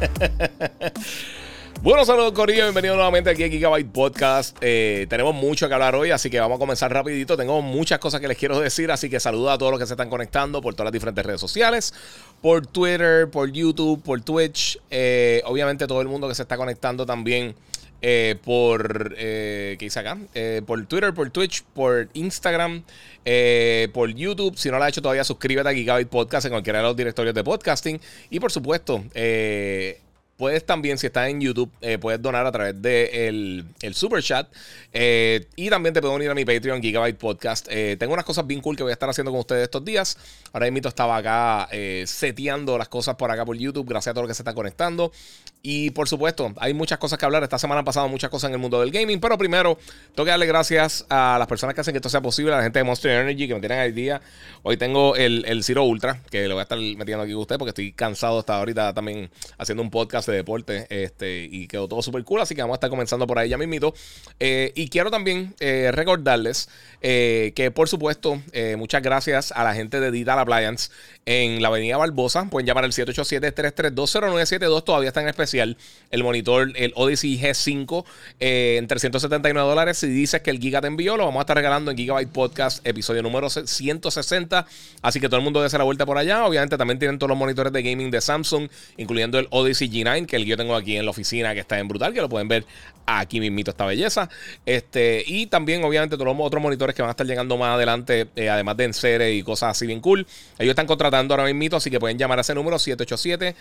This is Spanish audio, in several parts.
Bueno, saludos Corillo, bienvenido nuevamente aquí a Gigabyte Podcast. Eh, tenemos mucho que hablar hoy, así que vamos a comenzar rapidito. Tengo muchas cosas que les quiero decir, así que saludo a todos los que se están conectando por todas las diferentes redes sociales, por Twitter, por YouTube, por Twitch. Eh, obviamente todo el mundo que se está conectando también eh, por, ¿qué hice acá? por Twitter, por Twitch, por Instagram, por YouTube. Si no lo has hecho todavía, suscríbete a Gigabyte Podcast en cualquiera de los directorios de podcasting. Y por supuesto, Puedes también, si estás en YouTube, eh, puedes donar a través del de el super chat. Eh, y también te puedo unir a mi Patreon Gigabyte Podcast. Eh, tengo unas cosas bien cool que voy a estar haciendo con ustedes estos días. Ahora mismo estaba acá seteando las cosas por acá por YouTube. Gracias a todos los que se están conectando. Y por supuesto, hay muchas cosas que hablar. Esta semana han pasado muchas cosas en el mundo del gaming. Pero primero, tengo que darle gracias a las personas que hacen que esto sea posible. A la gente de Monster Energy que me tienen al día. Hoy tengo el, el Zero Ultra, que lo voy a estar metiendo aquí con ustedes porque estoy cansado hasta ahorita también haciendo un podcast de deporte este, y quedó todo súper cool, así que vamos a estar comenzando por ahí ya mismito. Eh, y quiero también eh, recordarles eh, que por supuesto, muchas gracias a la gente de Digital Appliance en la avenida Barbosa, pueden llamar al 787-3320972, todavía está en especial el monitor, el Odyssey G5 en 379 dólares. Si dices que el Giga te envió, lo vamos a estar regalando en Gigabyte Podcast, episodio número 160, así que todo el mundo debe la vuelta por allá. Obviamente también tienen todos los monitores de gaming de Samsung, incluyendo el Odyssey G9, que el yo tengo aquí en la oficina que está en brutal, que lo pueden ver aquí mismito esta belleza. Este, y también, obviamente, todos los otros monitores que van a estar llegando más adelante, eh, además de Ensere y cosas así bien cool. Ellos están contratando ahora mismito, así que pueden llamar a ese número 787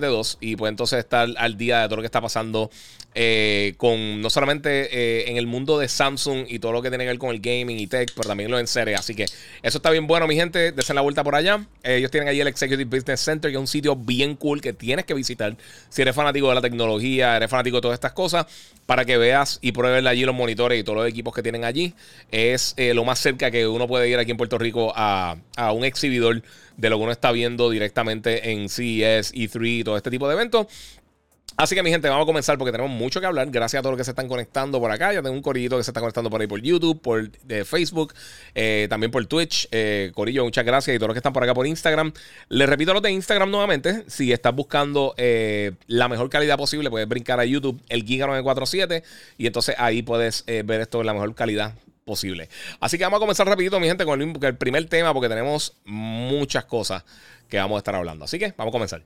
332-0972 y puede entonces estar al día de todo lo que está pasando eh, con no solamente eh, en el mundo de Samsung y todo lo que tiene que ver con el gaming y tech, pero también lo en serie. Así que eso está bien bueno, mi gente. Desen la vuelta por allá. Eh, ellos tienen allí el Executive Business Center, que es un sitio bien cool que tienes que visitar si eres fanático de la tecnología, eres fanático de todas estas cosas, para que veas y pruebes allí los monitores y todos los equipos que tienen allí. Es lo más cerca que uno puede ir aquí en Puerto Rico a, a un exhibidor de lo que uno está viendo directamente en CES, E3 y todo este tipo de eventos. Así que mi gente, vamos a comenzar porque tenemos mucho que hablar. Gracias a todos los que se están conectando por acá. Ya tengo un corillito que se está conectando por ahí por YouTube, por eh, Facebook, eh, también por Twitch. Eh, corillo, muchas gracias. Y todos los que están por acá por Instagram. Les repito los de Instagram nuevamente. Si estás buscando la mejor calidad posible, puedes brincar a YouTube, el Giga947. Y entonces ahí puedes ver esto en la mejor calidad posible. Así que vamos a comenzar rapidito, mi gente, con el, primer tema porque tenemos muchas cosas que vamos a estar hablando. Así que vamos a comenzar.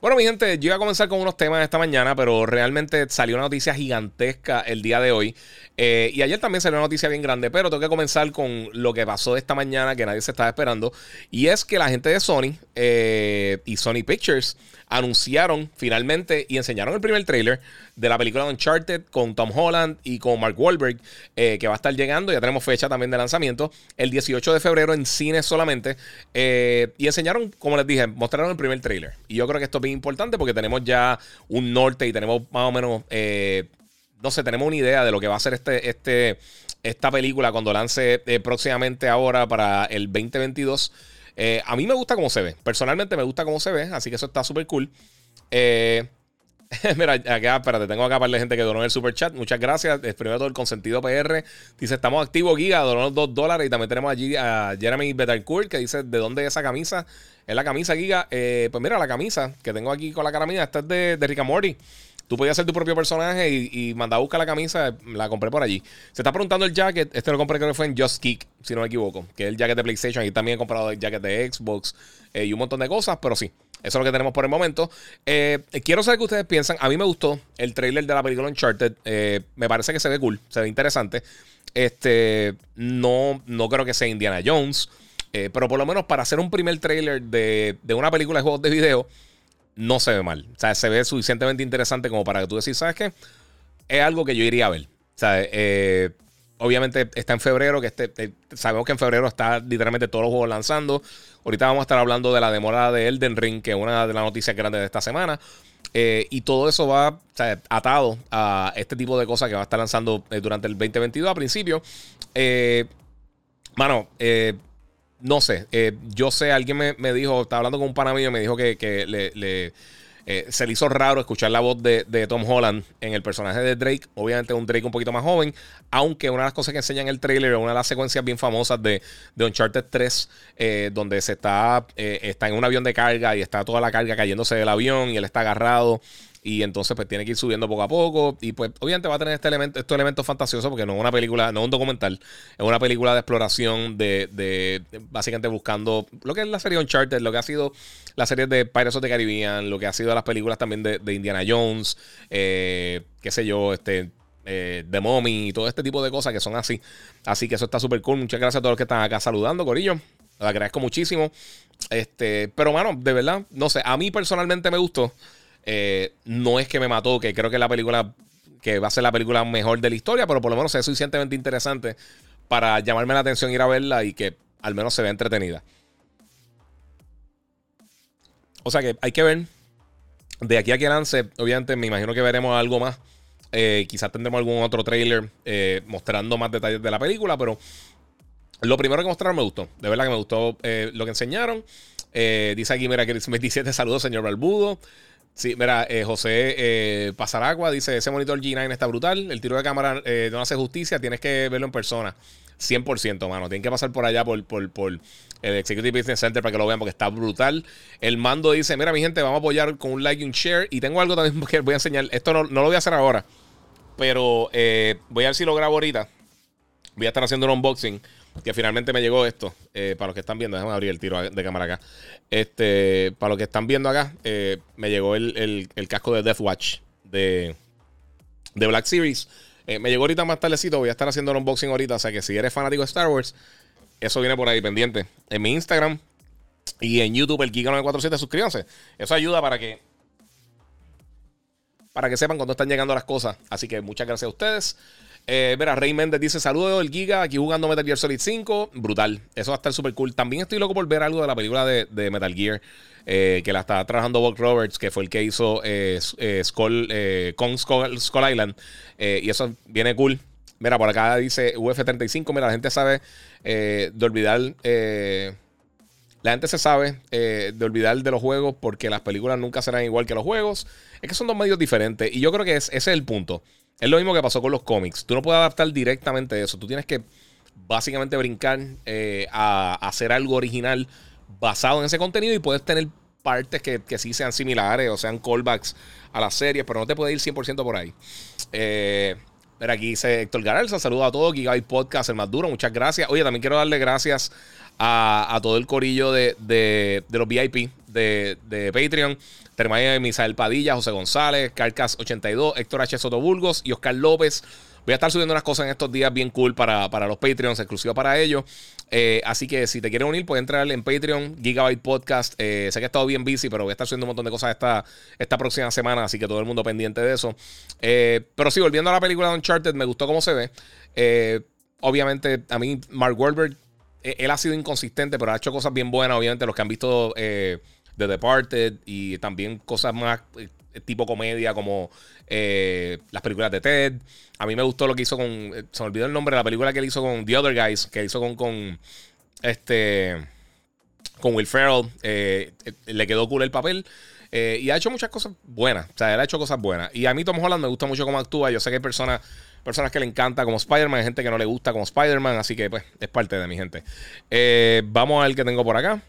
Bueno, mi gente, yo iba a comenzar con unos temas esta mañana, pero realmente salió una noticia gigantesca el día de hoy. Eh, y ayer también salió una noticia bien grande, pero tengo que comenzar con lo que pasó esta mañana que nadie se estaba esperando. Y es que la gente de Sony eh, y Sony Pictures anunciaron finalmente y enseñaron el primer trailer de la película Uncharted con Tom Holland y con Mark Wahlberg, eh, que va a estar llegando. Ya tenemos fecha también de lanzamiento, el 18 de febrero en cines solamente. Eh, y enseñaron, como les dije, mostraron el primer trailer. Y yo creo que esto es bien importante porque tenemos ya un norte y tenemos más o menos, eh, no sé, tenemos una idea de lo que va a ser este, este, esta película cuando lance próximamente ahora para el 2022. A mí me gusta cómo se ve. Personalmente me gusta cómo se ve, así que eso está súper cool. Eh, Mira, acá, espérate, tengo acá para la gente que donó el super chat. Muchas gracias. Primero todo el consentido PR. Dice, estamos activos, Giga, donó dos dólares. Y también tenemos allí a Jeremy Betancourt que dice, ¿de dónde es esa camisa? Es la camisa, Giga. Eh, pues mira, la camisa que tengo aquí con la cara mía, esta es de, de Rick Morty. Tú podías ser tu propio personaje y, y mandar a buscar la camisa. La compré por allí. Se está preguntando el jacket. Este lo compré creo que fue en Just Kick, si no me equivoco. Que es el jacket de PlayStation. Y también he comprado el jacket de Xbox eh, y un montón de cosas. Pero sí, eso es lo que tenemos por el momento. Eh, quiero saber qué ustedes piensan. A mí me gustó el trailer de la película Uncharted. Eh, me parece que se ve cool, se ve interesante. Este, no, no creo que sea Indiana Jones. Pero por lo menos para hacer un primer trailer de, una película de juegos de video, no se ve mal. O sea, se ve suficientemente interesante como para que tú decís, ¿sabes qué? Es algo que yo iría a ver. O sea, obviamente está en febrero, que este, eh, sabemos que en febrero está literalmente todos los juegos lanzando. Ahorita vamos a estar hablando de la demora de Elden Ring, que es una de las noticias grandes de esta semana. Eh, y todo eso va atado a este tipo de cosas que va a estar lanzando eh, durante el 2022 a principio. mano, no sé, yo sé, alguien me, dijo, estaba hablando con un pana mío, me dijo que, le eh, se le hizo raro escuchar la voz de, Tom Holland en el personaje de Drake. Obviamente un Drake un poquito más joven. Aunque una de las cosas que enseña en el trailer una de las secuencias bien famosas de, de Uncharted 3. Eh, donde se está, eh, está en un avión de carga y está toda la carga cayéndose del avión y él está agarrado. Y entonces pues tiene que ir subiendo poco a poco. Y pues obviamente va a tener este elemento, estos elementos fantasiosos porque no es una película, no es un documental. Es una película de exploración de, de, básicamente buscando lo que es la serie Uncharted, lo que ha sido la serie de Pirates of the Caribbean, lo que ha sido las películas también de, Indiana Jones, eh, qué sé yo, este... Eh, The Mommy y todo este tipo de cosas que son así. Así que eso está súper cool. Muchas gracias a todos los que están acá saludando, Corillo. Les agradezco muchísimo. Este, pero, mano, de verdad, no sé. A mí personalmente me gustó. Eh, no es que me mató, que creo que la película, que va a ser la película mejor de la historia, pero por lo menos es suficientemente interesante para llamarme la atención ir a verla y que al menos se vea entretenida. O sea que hay que ver. De aquí a que lance, obviamente me imagino que veremos algo más. Eh, quizás tendremos algún otro trailer eh, mostrando más detalles de la película, pero lo primero que mostraron me gustó. De verdad que me gustó lo que enseñaron. dice aquí, mira, que 27 saludos, señor Balbudo. Sí, mira, eh, José eh, Pasaragua dice: Ese monitor G9 está brutal. El tiro de cámara eh, no hace justicia. Tienes que verlo en persona. 100%, mano. Tienen que pasar por allá por, por, por, el Executive Business Center para que lo vean porque está brutal. El mando dice: Mira, mi gente, vamos a apoyar con un like y un share. Y tengo algo también que voy a enseñar. Esto no, no lo voy a hacer ahora, pero eh, voy a ver si lo grabo ahorita. Voy a estar haciendo un unboxing que finalmente me llegó esto. Eh, para los que están viendo, déjame abrir el tiro de cámara acá. Este, para los que están viendo acá, eh, me llegó el, casco de Death Watch de, de Black Series. Eh, me llegó ahorita más tardecito. Voy a estar haciendo el unboxing ahorita. O sea que si eres fanático de Star Wars, eso viene por ahí pendiente. En mi Instagram y en YouTube, el Kika947, suscríbanse. Eso ayuda para que. Para que sepan cuando están llegando las cosas. Así que muchas gracias a ustedes. Eh, mira, Rey Méndez dice: Saludos el Giga, aquí jugando Metal Gear Solid 5. Brutal. Eso va a estar súper cool. También estoy loco por ver algo de la película de, Metal Gear. Eh, que la está trabajando Buck Roberts, que fue el que hizo eh, eh Skull, Skull, Island. y eso viene cool. Mira, por acá dice UF35. Mira, la gente sabe de olvidar. la gente se sabe de olvidar de los juegos porque las películas nunca serán igual que los juegos. Es que son dos medios diferentes. Y yo creo que ese es el punto. Es lo mismo que pasó con los cómics. Tú no puedes adaptar directamente eso. Tú tienes que básicamente brincar eh, a, hacer algo original basado en ese contenido y puedes tener partes que, sí sean similares o sean callbacks a las series, pero no te puedes ir 100% por ahí. Eh, aquí dice Héctor Garalza, saludo a todos, Gigabyte Podcast, el más duro, muchas gracias. Oye, también quiero darle gracias a, todo el corillo de, los VIP de, de Patreon. A Misael Padilla, José González, Carcas82, Héctor H. Sotoburgos y Oscar López. Voy a estar subiendo unas cosas en estos días bien cool para, los Patreons, exclusivo para ellos. Eh, así que si te quieres unir, puedes entrar en Patreon, Gigabyte Podcast. Eh, sé que he estado bien busy, pero voy a estar subiendo un montón de cosas esta, esta próxima semana, así que todo el mundo pendiente de eso. Eh, pero sí, volviendo a la película de Uncharted, me gustó cómo se ve. obviamente, a mí, Mark Wahlberg, él ha sido inconsistente, pero ha hecho cosas bien buenas. Obviamente, los que han visto The Departed y también cosas más eh, tipo comedia como eh, las películas de Ted. A mí me gustó lo que hizo con. Eh, se me olvidó el nombre de la película que él hizo con The Other Guys, que hizo con. con este. Con Will Ferrell. le quedó cool el papel. y ha hecho muchas cosas buenas. O sea, él ha hecho cosas buenas. Y a mí Tom Holland me gusta mucho cómo actúa. Yo sé que hay personas, personas que le encanta como Spider-Man, gente que no le gusta como Spider-Man. Así que, pues, es parte de mi gente. vamos a ver tengo por acá.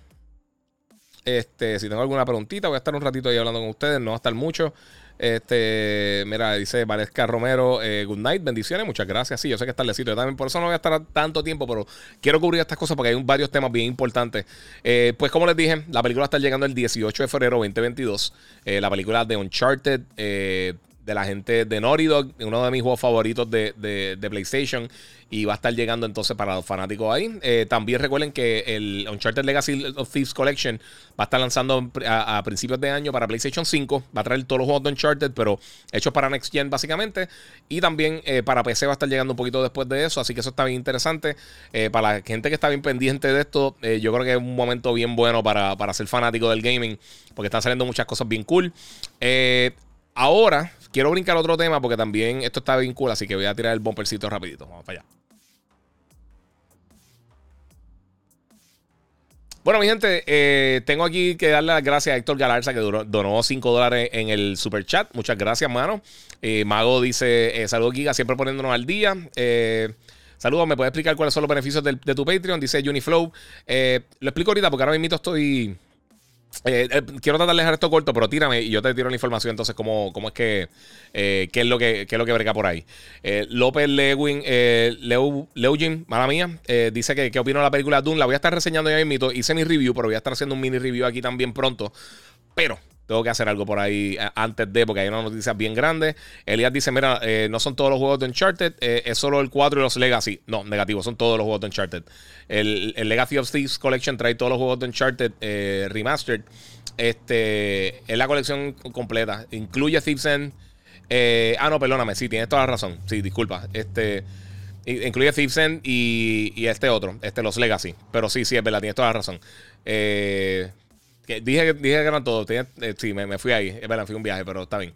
Este, si tengo alguna preguntita, voy a estar un ratito ahí hablando con ustedes, no va a estar mucho. Este, mira, dice Valesca Romero, eh, good night, bendiciones, muchas gracias. Sí, yo sé que está tardecito, yo también por eso no voy a estar tanto tiempo, pero quiero cubrir estas cosas porque hay varios temas bien importantes. Eh, pues como les dije, la película está llegando el 18 de febrero 2022. Eh, la película de Uncharted, de la gente de Naughty Dog, uno de mis juegos favoritos de, de, PlayStation. Y va a estar llegando entonces para los fanáticos ahí. Eh, también recuerden que el Uncharted Legacy of Thieves Collection va a estar lanzando a, principios de año para PlayStation 5. Va a traer todos los juegos de Uncharted, pero hechos para Next Gen básicamente. Y también eh, para PC va a estar llegando un poquito después de eso. Así que eso está bien interesante. Eh, para la gente que está bien pendiente de esto, yo creo que es un momento bien bueno para, para ser fanático del gaming. Porque están saliendo muchas cosas bien cool. ahora Quiero brincar otro tema porque también esto está cool, así que voy a tirar el bumpercito rapidito. Vamos para allá. Bueno, mi gente, eh, tengo aquí que darle las gracias a Héctor Galarza que donó 5 dólares en el super chat. Muchas gracias, mano. Eh, Mago dice: eh, Saludos, Giga, siempre poniéndonos al día. saludos, ¿me puedes explicar cuáles son los beneficios de tu Patreon? Dice Uniflow. lo explico ahorita porque ahora mismo estoy eh, eh, quiero tratar de dejar esto corto, pero tírame y yo te tiro la información entonces cómo, cómo es que eh, qué es lo que qué es lo que brega por ahí. López Lewin, Leu, mala mía, dice que qué opino de la película Doom. La voy a estar reseñando ya mismo. Hice mi review, pero voy a estar haciendo un mini review aquí también pronto. Pero tengo que hacer algo por ahí antes de, porque hay una noticia bien grande. Elías dice: Mira, no son todos los juegos de Uncharted, es solo el 4 y los Legacy. No, negativo, son todos los juegos de Uncharted. El, Legacy of Thieves Collection trae todos los juegos de Uncharted eh, Remastered. Este es la colección completa. Incluye Thieves End. Eh, ah, no, perdóname. Sí, tienes toda la razón. Sí, disculpa. Este. Incluye Thieves End y, y este otro, este, los Legacy. Pero sí, sí, es verdad, tienes toda la razón. Eh, dije, dije que eran todos. sí, me, fui ahí. Es verdad, fui un viaje, pero está bien.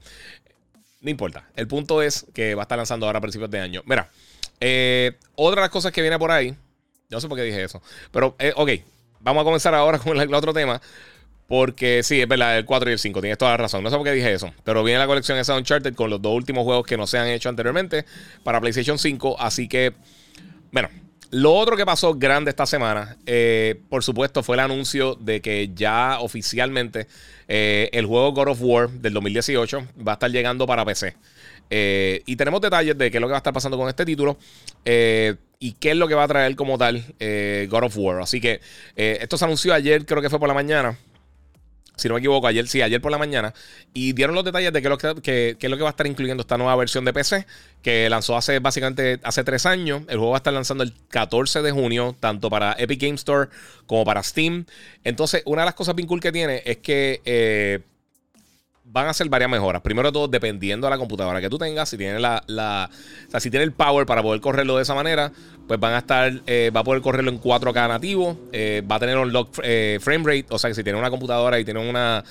No importa. El punto es que va a estar lanzando ahora a principios de año. Mira, otra de las cosas que viene por ahí no sé por qué dije eso. Pero, eh, ok, vamos a comenzar ahora con el, otro tema. Porque sí, es verdad, el 4 y el 5, tienes toda la razón. No sé por qué dije eso. Pero viene la colección esa Uncharted con los dos últimos juegos que no se han hecho anteriormente para PlayStation 5. Así que, bueno, lo otro que pasó grande esta semana, eh, por supuesto, fue el anuncio de que ya oficialmente eh, el juego God of War del 2018 va a estar llegando para PC. y tenemos detalles de qué es lo que va a estar pasando con este título. Eh, y qué es lo que va a traer como tal eh, God of War. Así que eh, esto se anunció ayer, creo que fue por la mañana. Si no me equivoco, ayer sí, ayer por la mañana. Y dieron los detalles de qué es lo que, es lo que va a estar incluyendo esta nueva versión de PC, que lanzó hace básicamente hace tres años. El juego va a estar lanzando el 14 de junio, tanto para Epic Game Store como para Steam. Entonces, una de las cosas bien cool que tiene es que eh, van a hacer varias mejoras. Primero todo, dependiendo de la computadora que tú tengas, si tiene la, o sea, si tiene el power para poder correrlo de esa manera, pues van a estar, eh, va a poder correrlo en 4K nativo, eh, va a tener un lock eh, frame rate, o sea que si tiene una computadora y tiene una,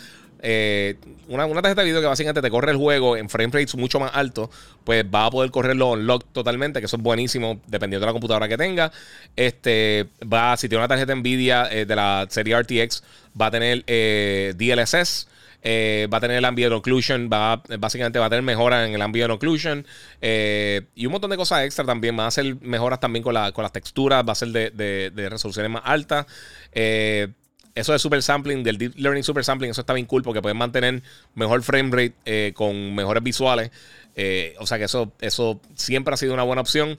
una, una, tarjeta de video que básicamente te corre el juego en frame rates mucho más alto, pues va a poder correrlo on lock totalmente, que eso es buenísimo dependiendo de la computadora que tenga. Este va, si tiene una tarjeta Nvidia de la serie RTX, va a tener DLSS. Eh, va a tener el ambient occlusion, va, básicamente va a tener mejoras en el ambient occlusion eh, y un montón de cosas extra también. Va a hacer mejoras también con, la, con las texturas, va a ser de, resoluciones más altas. Eh, eso de super sampling, del deep learning super sampling, eso está bien cool porque pueden mantener mejor frame rate con mejores visuales. o sea que eso, eso siempre ha sido una buena opción.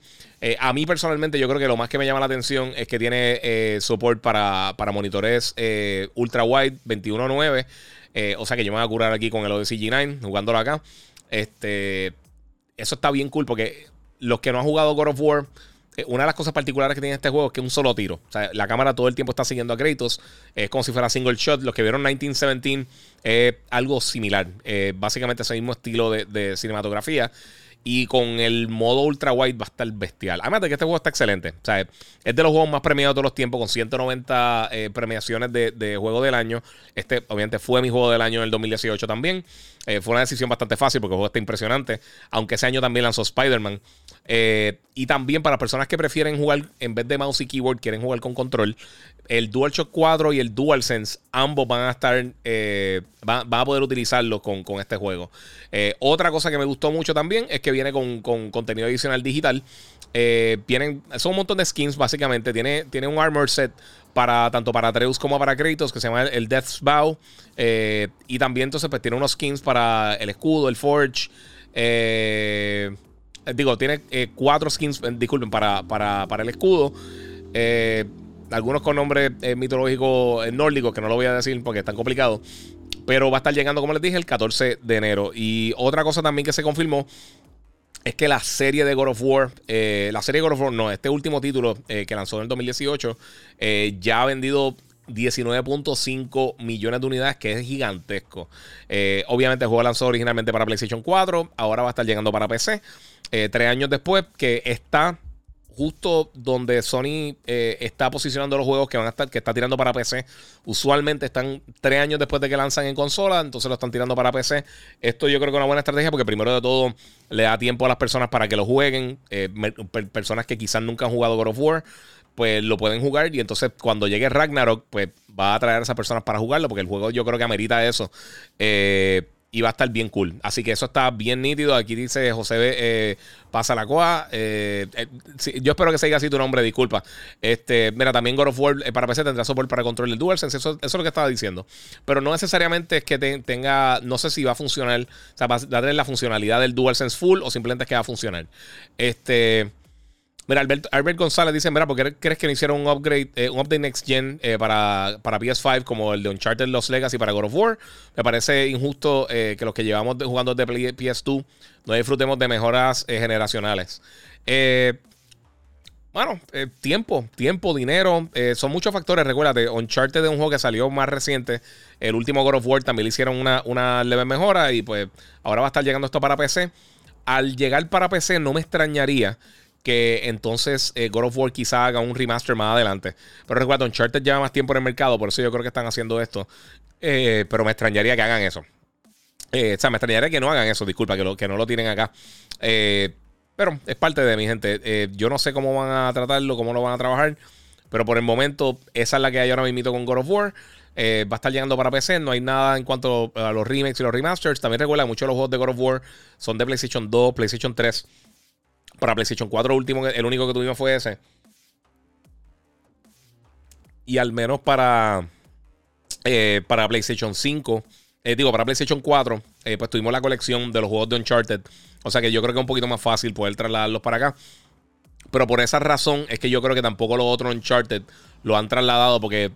a mí personalmente, yo creo que lo más que me llama la atención es que tiene support para, para monitores ultra wide 21.9. Eh, o sea que yo me voy a curar aquí con el Odyssey G9, jugándolo acá. Este, eso está bien cool porque los que no han jugado God of War, eh, una de las cosas particulares que tiene este juego es que es un solo tiro. O sea, la cámara todo el tiempo está siguiendo a Kratos. Es como si fuera single shot. Los que vieron 1917 es algo similar. Eh, básicamente ese mismo estilo de, de cinematografía. Y con el modo ultra wide va a estar bestial. Además de que este juego está excelente. O sea, es de los juegos más premiados de todos los tiempos, con 190 eh, premiaciones de, juego del año. Este, obviamente, fue mi juego del año en el 2018 también. Eh, fue una decisión bastante fácil porque el juego está impresionante. Aunque ese año también lanzó Spider-Man. Eh, y también para personas que prefieren jugar en vez de mouse y keyboard, quieren jugar con control. El DualShock 4 y el DualSense, ambos van a estar, eh, van, a poder utilizarlo con, este juego. Eh, otra cosa que me gustó mucho también es que viene con, contenido adicional digital. vienen, son un montón de skins básicamente. Tiene, tiene un armor set para tanto para Atreus como para Kratos que se llama el Death's Bow. y también entonces pues tiene unos skins para el escudo, el Forge. Eh, eh, digo, tiene eh, cuatro skins, eh, disculpen, para, para, el escudo. algunos con nombres mitológicos nórdicos, que no lo voy a decir porque están complicados. Pero va a estar llegando, como les dije, el 14 de enero. Y otra cosa también que se confirmó es que la serie de God of War, eh, la serie de God of War, no, este último título eh, que lanzó en el 2018, eh, ya ha vendido 19.5 millones de unidades, que es gigantesco. obviamente el juego lanzó originalmente para PlayStation 4, ahora va a estar llegando para PC. Tres años después, que está justo donde Sony eh, está posicionando los juegos que van a estar, que está tirando para PC. Usualmente están tres años después de que lanzan en consola, entonces lo están tirando para PC. Esto yo creo que es una buena estrategia porque primero de todo le da tiempo a las personas para que lo jueguen. Eh, personas que quizás nunca han jugado God of War, pues lo pueden jugar y entonces cuando llegue Ragnarok, pues va a traer a esas personas para jugarlo porque el juego yo creo que amerita eso. Eh, y va a estar bien cool. Así que eso está bien nítido. Aquí dice José eh, Pasa la Coa. Eh, eh, yo espero que se diga así tu nombre, disculpa. Este, mira, también God of War para PC tendrá soporte para control del DualSense. Eso, eso es lo que estaba diciendo. Pero no necesariamente es que tenga. No sé si va a funcionar. O sea, va a tener la funcionalidad del DualSense full o simplemente es que va a funcionar. Este. Mira, Albert, González dice, mira, ¿por qué crees que no hicieron un upgrade, eh, un update next gen eh, para, para, PS5 como el de Uncharted Lost Legacy para God of War? Me parece injusto eh, que los que llevamos jugando de PS2 no disfrutemos de mejoras generacionales. bueno, tiempo, tiempo, dinero, son muchos factores. Recuérdate, Uncharted es un juego que salió más reciente. El último God of War también le hicieron una, una leve mejora y pues ahora va a estar llegando esto para PC. Al llegar para PC no me extrañaría que entonces eh, God of War quizá haga un remaster más adelante. Pero recuerda, Uncharted lleva más tiempo en el mercado, por eso yo creo que están haciendo esto. Eh, pero me extrañaría que hagan eso. Eh, o sea, me extrañaría que no hagan eso, disculpa, que, no lo tienen acá. pero es parte de mi gente. yo no sé cómo van a tratarlo, cómo lo van a trabajar. Pero por el momento, esa es la que hay ahora mismo con God of War. va a estar llegando para PC. No hay nada en cuanto a los remakes y los remasters. También recuerda, muchos de los juegos de God of War son de PlayStation 2, PlayStation 3. Para PlayStation 4 último, el único que tuvimos fue ese. Y al menos para, eh, para PlayStation 5, eh, digo, para PlayStation 4, eh, pues tuvimos la colección de los juegos de Uncharted. O sea que yo creo que es un poquito más fácil poder trasladarlos para acá. Pero por esa razón es que yo creo que tampoco los otros Uncharted lo han trasladado porque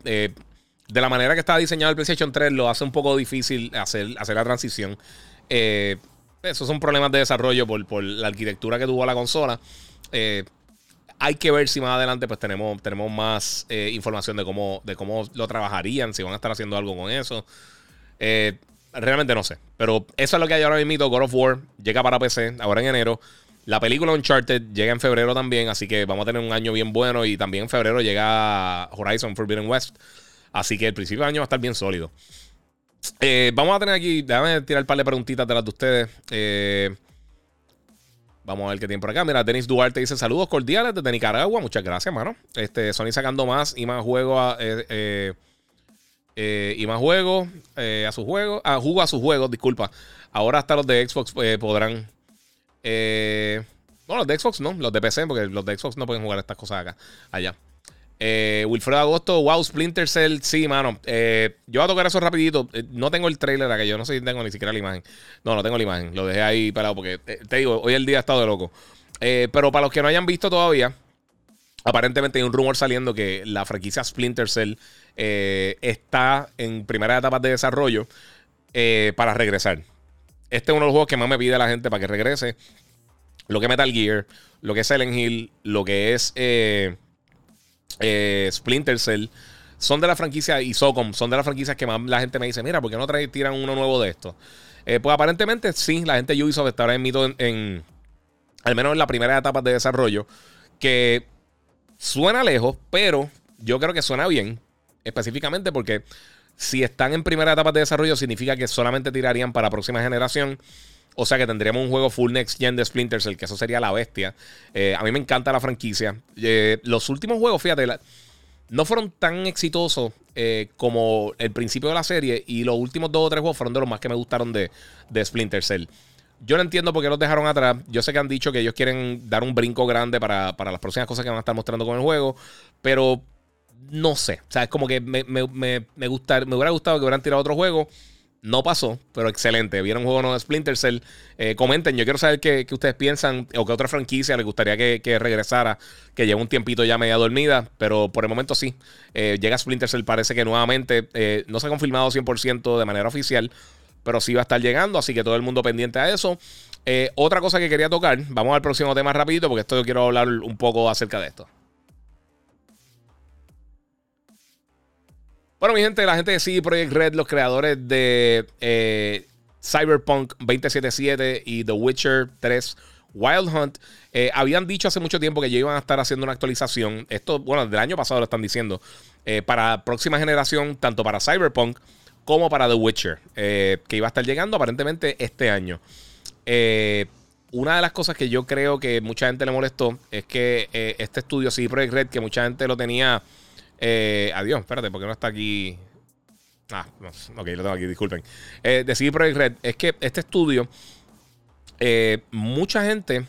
de la manera que está diseñado el PlayStation 3 lo hace un poco difícil hacer, hacer la transición. Eh, esos son problemas de desarrollo por, la arquitectura que tuvo la consola. Eh, hay que ver si más adelante pues tenemos, tenemos más eh, información de cómo, de cómo lo trabajarían, si van a estar haciendo algo con eso. Eh, realmente no sé. Pero eso es lo que hay ahora mismo. God of War llega para PC ahora en enero. La película Uncharted llega en febrero también, así que vamos a tener un año bien bueno. Y también en febrero llega Horizon Forbidden West. Así que el principio de año va a estar bien sólido. Eh, vamos a tener aquí, déjame tirar un par de preguntitas de las de ustedes. Eh, vamos a ver qué tiene por acá. Mira, Denis Duarte dice saludos cordiales desde Nicaragua. Muchas gracias, mano. Este, Sony sacando más y más juegos eh, y más juegos a sus juegos. Ah, jugo a sus juegos, disculpa. Ahora hasta los de Xbox podrán. no, los de Xbox no, los de PC, porque los de Xbox no pueden jugar estas cosas acá, allá. Eh, Wilfredo Agosto, wow, Splinter Cell. Sí, mano. Eh, yo voy a tocar eso rapidito. Eh, no tengo el trailer acá, yo no sé si tengo ni siquiera la imagen. No, no tengo la imagen. Lo dejé ahí parado porque, te digo, hoy el día ha estado de loco. pero para los que no hayan visto todavía, aparentemente hay un rumor saliendo que la franquicia Splinter Cell está en primera etapa de desarrollo para regresar. Este es uno de los juegos que más me pide la gente para que regrese. Lo que es Metal Gear, lo que es Silent Hill, lo que es eh, Splinter Cell, son de la franquicia, y Socom, son de las franquicias que más la gente me dice, mira, ¿por qué no trae, tiran uno nuevo de esto? Eh, pues aparentemente sí, la gente de Ubisoft está ahora en, en, al menos en la primera etapa de desarrollo, que suena lejos, pero yo creo que suena bien, específicamente porque si están en primera etapa de desarrollo significa que solamente tirarían para próxima generación. O sea que tendríamos un juego full next gen de Splinter Cell, que eso sería la bestia. Eh, a mí me encanta la franquicia. Eh, los últimos juegos, fíjate, no fueron tan exitosos eh, como el principio de la serie. Y los últimos dos o tres juegos fueron de los más que me gustaron de, Splinter Cell. Yo no entiendo por qué los dejaron atrás. Yo sé que han dicho que ellos quieren dar un brinco grande para, las próximas cosas que van a estar mostrando con el juego. Pero no sé. O sea, es como que me, me, me, me hubiera gustado que hubieran tirado otro juego no pasó, pero excelente. Vieron un juego nuevo de Splinter Cell. Eh, comenten, yo quiero saber qué, ustedes piensan o qué otra franquicia les gustaría que, regresara, que lleva un tiempito ya media dormida, pero por el momento sí. Eh, llega Splinter Cell, parece que nuevamente eh, no se ha confirmado 100% de manera oficial, pero sí va a estar llegando, así que todo el mundo pendiente a eso. otra cosa que quería tocar, vamos al próximo tema rapidito, porque esto yo quiero hablar un poco acerca de esto. Bueno, mi gente, la gente de CD Projekt Red, los creadores de eh, Cyberpunk 2077 y The Witcher 3 Wild Hunt, eh, habían dicho hace mucho tiempo que ya iban a estar haciendo una actualización. Esto, bueno, del año pasado lo están diciendo. Eh, para próxima generación, tanto para Cyberpunk como para The Witcher, que iba a estar llegando aparentemente este año. una de las cosas que yo creo que mucha gente le molestó es que este estudio CD Projekt Red, que mucha gente lo tenía eh, adiós, espérate, porque no está aquí. Ah, no, ok, lo tengo aquí, disculpen. Eh, de Project Red, es que este estudio, eh, mucha gente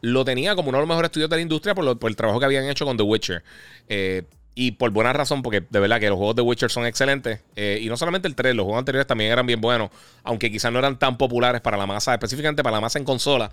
lo tenía como uno de los mejores estudios de la industria por, el trabajo que habían hecho con The Witcher. Eh, y por buena razón, porque de verdad que los juegos de Witcher son excelentes. y no solamente el 3, los juegos anteriores también eran bien buenos, aunque quizás no eran tan populares para la masa, específicamente para la masa en consola.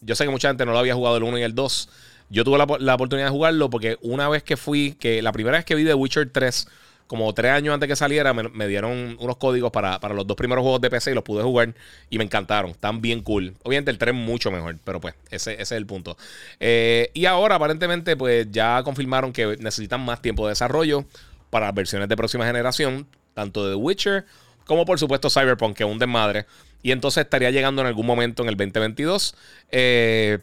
yo sé que mucha gente no lo había jugado el 1 y el 2. Yo tuve la, oportunidad de jugarlo porque una vez que fui, que la primera vez que vi The Witcher 3, como tres años antes que saliera, me, dieron unos códigos para, los dos primeros juegos de PC y los pude jugar y me encantaron. Están bien cool. Obviamente el 3 mucho mejor, pero pues ese, es el punto. Eh, y ahora aparentemente pues ya confirmaron que necesitan más tiempo de desarrollo para versiones de próxima generación, tanto de The Witcher como por supuesto Cyberpunk, que es un desmadre. Y entonces estaría llegando en algún momento en el 2022. Eh,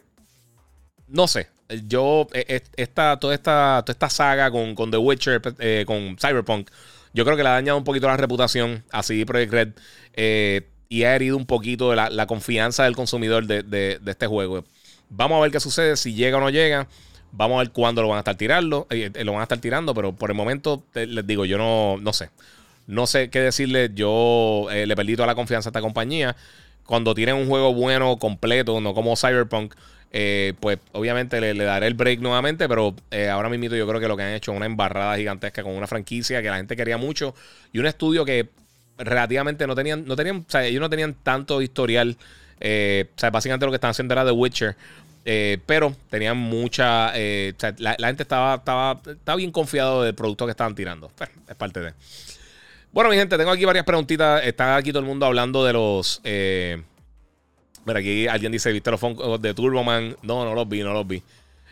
no sé, yo, e, e, esta, toda, esta, toda esta saga con, The Witcher, eh, con Cyberpunk, yo creo que le ha dañado un poquito la reputación a CD Projekt Red eh, y ha herido un poquito la, la confianza del consumidor de, este juego. Vamos a ver qué sucede, si llega o no llega. Vamos a ver cuándo lo van a estar tirando, eh, lo van a estar tirando, pero por el momento les digo, yo no, no sé. No sé qué decirle. Yo le perdí toda la confianza a esta compañía. Cuando tienen un juego bueno, completo, no como Cyberpunk, eh, pues obviamente le, daré el break nuevamente, pero eh, ahora mismo yo creo que lo que han hecho es una embarrada gigantesca con una franquicia que la gente quería mucho y un estudio que relativamente no tenían, no tenían, o sea, ellos no tenían tanto historial. Eh, o sea, básicamente lo que estaban haciendo era The Witcher. pero tenían mucha. O sea, la, gente estaba, estaba, estaba bien confiado del producto que estaban tirando. Pues, es parte de. Bueno, mi gente, tengo aquí varias preguntitas. Está aquí todo el mundo hablando de los. Mira, aquí alguien dice, ¿viste los Funkos de Turboman? No, no los vi, no los vi.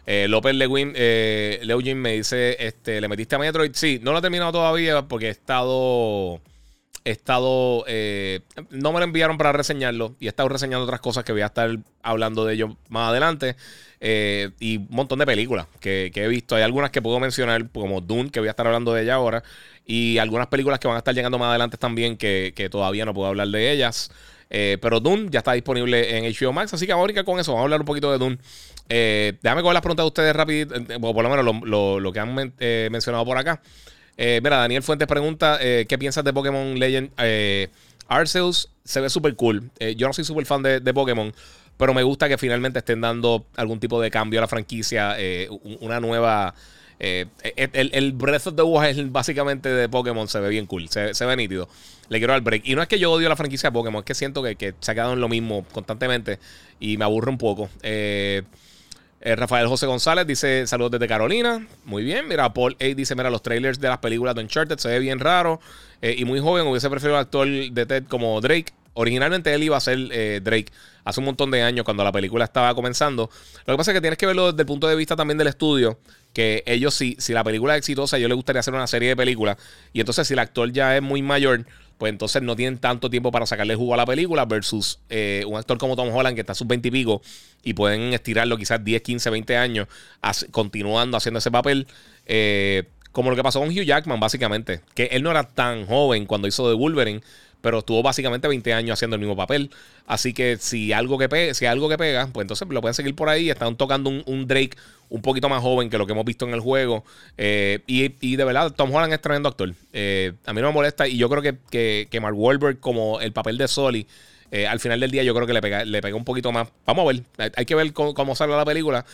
Eh, López Lewin, eh, me dice, este, ¿le metiste a Metroid? Sí, no lo he terminado todavía porque he estado... He estado... Eh, no me lo enviaron para reseñarlo y he estado reseñando otras cosas que voy a estar hablando de ellos más adelante. Eh, y un montón de películas que, he visto. Hay algunas que puedo mencionar, como Dune, que voy a estar hablando de ella ahora. Y algunas películas que van a estar llegando más adelante también, que todavía no puedo hablar de ellas. Eh, pero Dune ya está disponible en HBO Max, así que vamos con eso. Vamos a hablar un poquito de Dune. Eh, déjame coger las preguntas de ustedes rápido, eh, o por lo menos lo, que han mencionado por acá. mira, Daniel Fuentes pregunta: ¿Qué piensas de Pokémon Legend? Arceus se ve súper cool. yo no soy súper fan de, de, Pokémon, pero me gusta que finalmente estén dando algún tipo de cambio a la franquicia, una nueva. Eh, el, el, Breath of the Wild básicamente de Pokémon se ve bien cool, se, ve nítido. Le quiero dar break. Y no es que yo odio la franquicia de Pokémon, es que siento que, se ha quedado en lo mismo constantemente y me aburre un poco. Eh, eh, Rafael José González dice saludos desde Carolina. Muy bien. Mira, Paul A dice, mira, los trailers de las películas de Uncharted se ve bien raro y muy joven. Hubiese preferido al actor de Ted como Drake. Originalmente él iba a ser Drake hace un montón de años cuando la película estaba comenzando. Lo que pasa es que tienes que verlo desde el punto de vista también del estudio que ellos si, si la película es exitosa, yo les gustaría hacer una serie de películas. Y entonces si el actor ya es muy mayor, pues entonces no tienen tanto tiempo para sacarle jugo a la película versus eh, un actor como Tom Holland que está a sus 20 y pico y pueden estirarlo quizás 10, 15, 20 años continuando haciendo ese papel. Eh, como lo que pasó con Hugh Jackman, básicamente. Que él no era tan joven cuando hizo The Wolverine pero estuvo básicamente 20 años haciendo el mismo papel. Así que si algo que, pega, si algo que pega, pues entonces lo pueden seguir por ahí. Están tocando un, Drake un poquito más joven que lo que hemos visto en el juego. Eh, y, de verdad, Tom Holland es tremendo actor. Eh, a mí no me molesta y yo creo que, que, Mark Wahlberg como el papel de Soli, eh, al final del día yo creo que le pega, le pega un poquito más. Vamos a ver, hay, que ver cómo, cómo sale la película.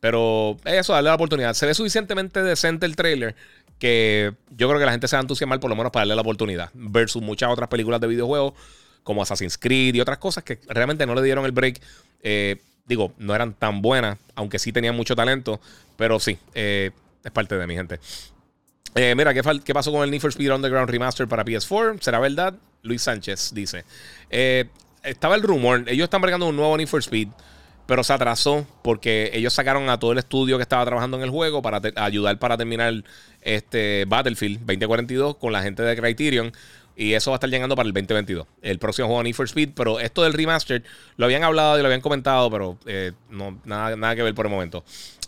Pero eso, darle la oportunidad. Se ve suficientemente decente el trailer que yo creo que la gente se va a entusiasmar por lo menos para darle la oportunidad. Versus muchas otras películas de videojuegos como Assassin's Creed y otras cosas que realmente no le dieron el break. Eh, digo, no eran tan buenas, aunque sí tenían mucho talento, pero sí, eh, es parte de mi gente. Eh, mira, ¿qué, ¿qué, pasó con el Need for Speed Underground Remaster para PS4? ¿Será verdad? Luis Sánchez dice. estaba el rumor, ellos están marcando un nuevo Need for Speed, pero se atrasó porque ellos sacaron a todo el estudio que estaba trabajando en el juego para ayudar para terminar este Battlefield 2042 con la gente de Criterion. Y eso va a estar llegando para el 2022. El próximo juego Need for Speed. Pero esto del remaster lo habían hablado y lo habían comentado, pero eh, nada, nada que ver por el momento.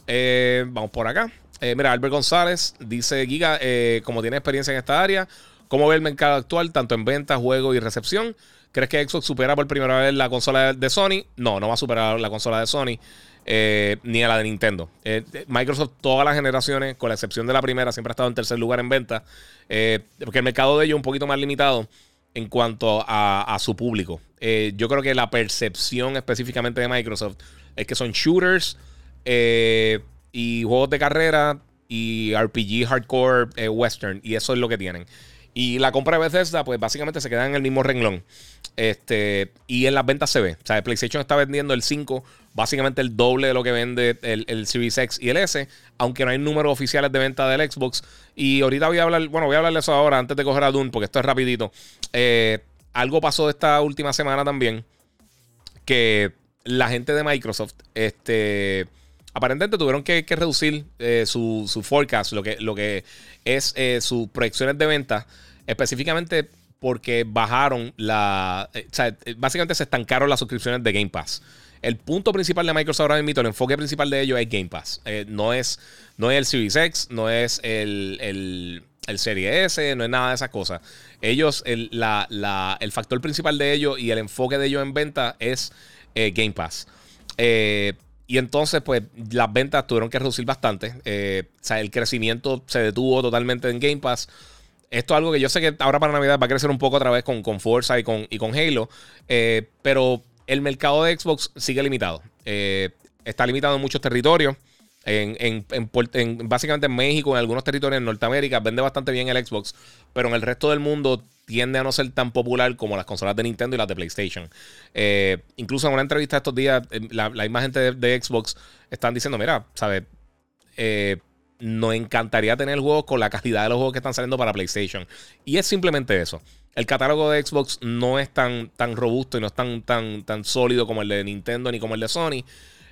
Eh, vamos por acá. Eh, mira, Albert González dice: Giga, como tiene experiencia en esta área, ¿cómo ve el mercado actual, tanto en ventas, juego y recepción? ¿Crees que Xbox supera por primera vez la consola de Sony? No, no va a superar la consola de Sony. Eh, ni a la de Nintendo. Eh, Microsoft, todas las generaciones, con la excepción de la primera, siempre ha estado en tercer lugar en venta. Eh, porque el mercado de ellos es un poquito más limitado en cuanto a, su público. yo creo que la percepción específicamente de Microsoft es que son shooters y juegos de carrera y RPG hardcore western. Y eso es lo que tienen. Y la compra de Bethesda, pues básicamente se queda en el mismo renglón. Este, y en las ventas se ve. O sea, PlayStation está vendiendo el 5 básicamente el doble de lo que vende el, Series X y el S, aunque no hay números oficiales de venta del Xbox. Y ahorita voy a hablar, bueno, voy a hablarle eso ahora antes de coger a Dune, porque esto es rapidito. Eh, algo pasó esta última semana también, que la gente de Microsoft, este, aparentemente tuvieron que, reducir eh, su, forecast, lo que, lo que es eh, sus proyecciones de venta, específicamente porque bajaron la, o sea, básicamente se estancaron las suscripciones de Game Pass. El punto principal de Microsoft ahora mismo, el enfoque principal de ellos es Game Pass. Eh, no, es, no es el Series no es el, el, el Serie S, no es nada de esas cosas. Ellos, el, factor principal de ellos y el enfoque de ellos en venta es eh, Game Pass. Eh, y entonces, pues, las ventas tuvieron que reducir bastante. o sea, el crecimiento se detuvo totalmente en Game Pass. Esto es algo que yo sé que ahora para Navidad va a crecer un poco otra vez con, con Forza y con, y con Halo. pero el mercado de Xbox sigue limitado. Eh, está limitado en muchos territorios. En, básicamente en México, en algunos territorios en Norteamérica, vende bastante bien el Xbox, pero en el resto del mundo tiende a no ser tan popular como las consolas de Nintendo y las de PlayStation. Eh, incluso en una entrevista estos días, eh, la, la misma gente de, Xbox están diciendo, mira, ¿sabes? nos encantaría tener juegos con la calidad de los juegos que están saliendo para PlayStation. Y es simplemente eso el catálogo de Xbox no es tan, tan robusto y no es tan, tan, tan sólido como el de Nintendo ni como el de Sony.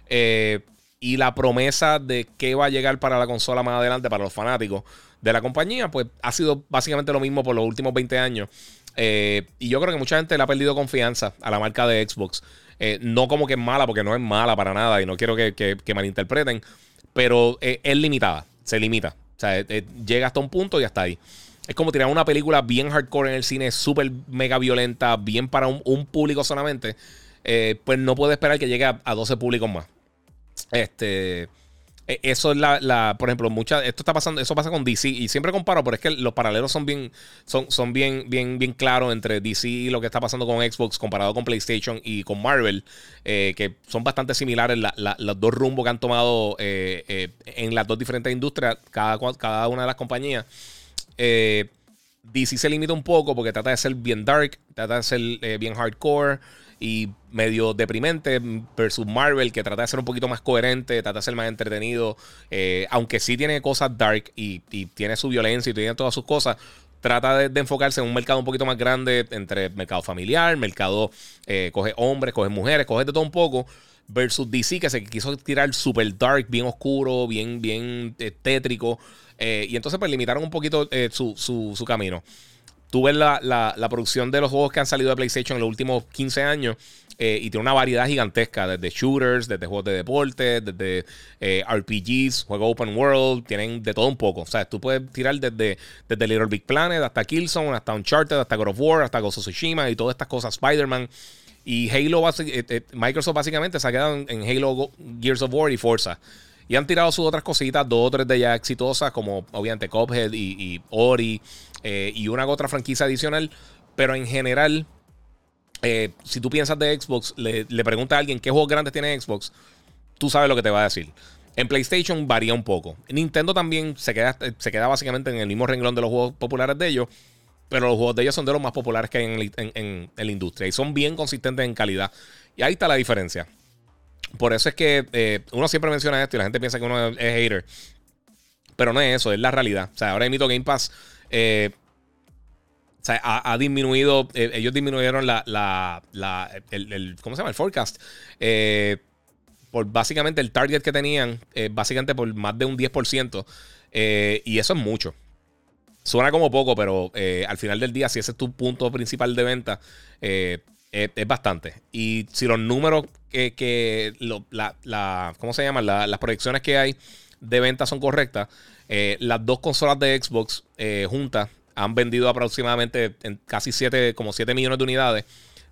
Eh, y la promesa de qué va a llegar para la consola más adelante, para los fanáticos de la compañía, pues ha sido básicamente lo mismo por los últimos 20 años. Eh, y yo creo que mucha gente le ha perdido confianza a la marca de Xbox. Eh, no como que es mala, porque no es mala para nada y no quiero que, que malinterpreten, pero es limitada, se limita. O sea, llega hasta un punto y hasta ahí. Es como tirar una película bien hardcore en el cine, súper mega violenta, bien para un, público solamente. Eh, pues no puede esperar que llegue a, 12 públicos más. Este. E, eso es la, por ejemplo, mucha, esto está pasando, eso pasa con DC y siempre comparo, pero es que los paralelos son bien, son, son bien, bien, bien claros entre DC y lo que está pasando con Xbox comparado con PlayStation y con Marvel, eh, que son bastante similares los dos rumbos que han tomado eh, en las dos diferentes industrias, cada, cada una de las compañías. Eh, DC se limita un poco porque trata de ser bien dark, trata de ser eh, bien hardcore y medio deprimente versus Marvel que trata de ser un poquito más coherente, trata de ser más entretenido, eh, aunque sí tiene cosas dark y, tiene su violencia y tiene todas sus cosas, trata de, enfocarse en un mercado un poquito más grande entre mercado familiar, mercado, coge hombres, coge mujeres, coge de todo un poco, versus DC que se quiso tirar super dark, bien oscuro, bien, bien tétrico. Eh, y entonces pues limitaron un poquito eh, su, camino. Tú ves la, producción de los juegos que han salido de PlayStation en los últimos 15 años eh, y tiene una variedad gigantesca, desde shooters, desde juegos de deporte, desde RPGs, juegos open world, tienen de todo un poco. O sea, tú puedes tirar desde, desde Little Big Planet hasta Killzone, hasta Uncharted, hasta God of War, hasta Ghost of Tsushima y todas estas cosas, Spider-Man. Y Halo, Microsoft básicamente se ha quedado en, Halo, Gears of War y Forza. Y han tirado sus otras cositas, dos o tres de ellas exitosas, como obviamente Cophead y, Ori, eh, y una otra franquicia adicional. Pero en general, eh, si tú piensas de Xbox, le, le preguntas a alguien qué juegos grandes tiene Xbox, tú sabes lo que te va a decir. En PlayStation varía un poco. Nintendo también se queda, se queda básicamente en el mismo renglón de los juegos populares de ellos. Pero los juegos de ellos son de los más populares que hay en, la industria. Y son bien consistentes en calidad. Y ahí está la diferencia. Por eso es que eh, uno siempre menciona esto y la gente piensa que uno es hater. Pero no es eso, es la realidad. O sea, ahora mismo Game Pass eh, o sea, ha, disminuido, eh, ellos disminuyeron la, la, el, ¿cómo se llama? El forecast. Eh, por básicamente el target que tenían, básicamente por más de un 10%. y eso es mucho. Suena como poco, pero al final del día, si ese es tu punto principal de venta, es, bastante. Y si los números que, la, ¿cómo se llaman? las proyecciones que hay de venta son correctas, las dos consolas de Xbox juntas han vendido aproximadamente en casi 7, como 7 millones de unidades.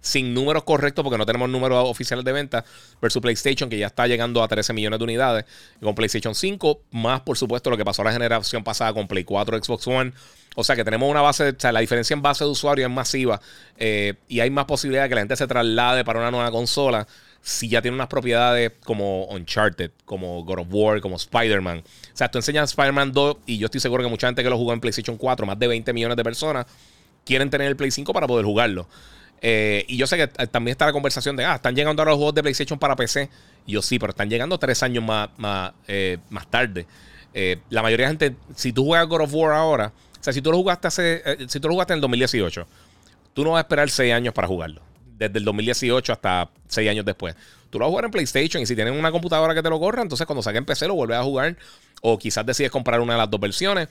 Sin números correctos, porque no tenemos números oficiales de venta, versus PlayStation, que ya está llegando a 13 millones de unidades. con PlayStation 5, más por supuesto lo que pasó la generación pasada con Play 4, Xbox One. O sea que tenemos una base, o sea, la diferencia en base de usuario es masiva eh, y hay más posibilidad de que la gente se traslade para una nueva consola si ya tiene unas propiedades como Uncharted, como God of War, como Spider-Man. O sea, tú enseñas Spider-Man 2 y yo estoy seguro que mucha gente que lo jugó en PlayStation 4, más de 20 millones de personas, quieren tener el Play 5 para poder jugarlo. Eh, y yo sé que también está la conversación de, ah, están llegando ahora los juegos de PlayStation para PC. Yo sí, pero están llegando tres años más, más, eh, tarde. Eh, la mayoría de gente, si tú juegas God of War ahora, o sea, si tú lo jugaste hace, si tú lo jugaste en el 2018, tú no vas a esperar seis años para jugarlo desde el 2018 hasta 6 años después. Tú lo vas a jugar en PlayStation y si tienes una computadora que te lo corra, entonces cuando saque en PC lo vuelves a jugar o quizás decides comprar una de las dos versiones.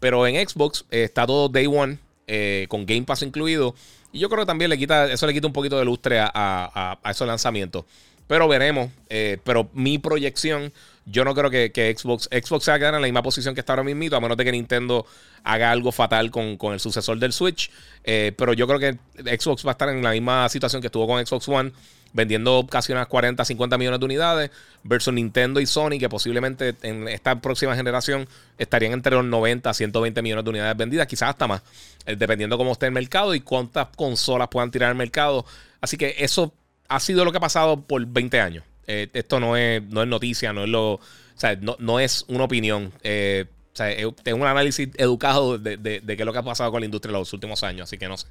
Pero en Xbox eh, está todo Day One eh, con Game Pass incluido. Y yo creo que también le quita, eso le quita un poquito de lustre a, esos lanzamientos. Pero veremos. Eh, pero mi proyección, yo no creo que, Xbox, Xbox se va a quedar en la misma posición que está ahora mismo, a menos de que Nintendo haga algo fatal con, el sucesor del Switch. Eh, pero yo creo que Xbox va a estar en la misma situación que estuvo con Xbox One, vendiendo casi unas 40, 50 millones de unidades, versus Nintendo y Sony, que posiblemente en esta próxima generación estarían entre los 90 120 millones de unidades vendidas, quizás hasta más, eh, dependiendo cómo esté el mercado y cuántas consolas puedan tirar al mercado. Así que eso ha sido lo que ha pasado por 20 años. Eh, esto no es, no es noticia, no es lo. O sea, no, es una opinión. Eh, o sea, es, un análisis educado de, de, qué es lo que ha pasado con la industria en los últimos años, así que no sé.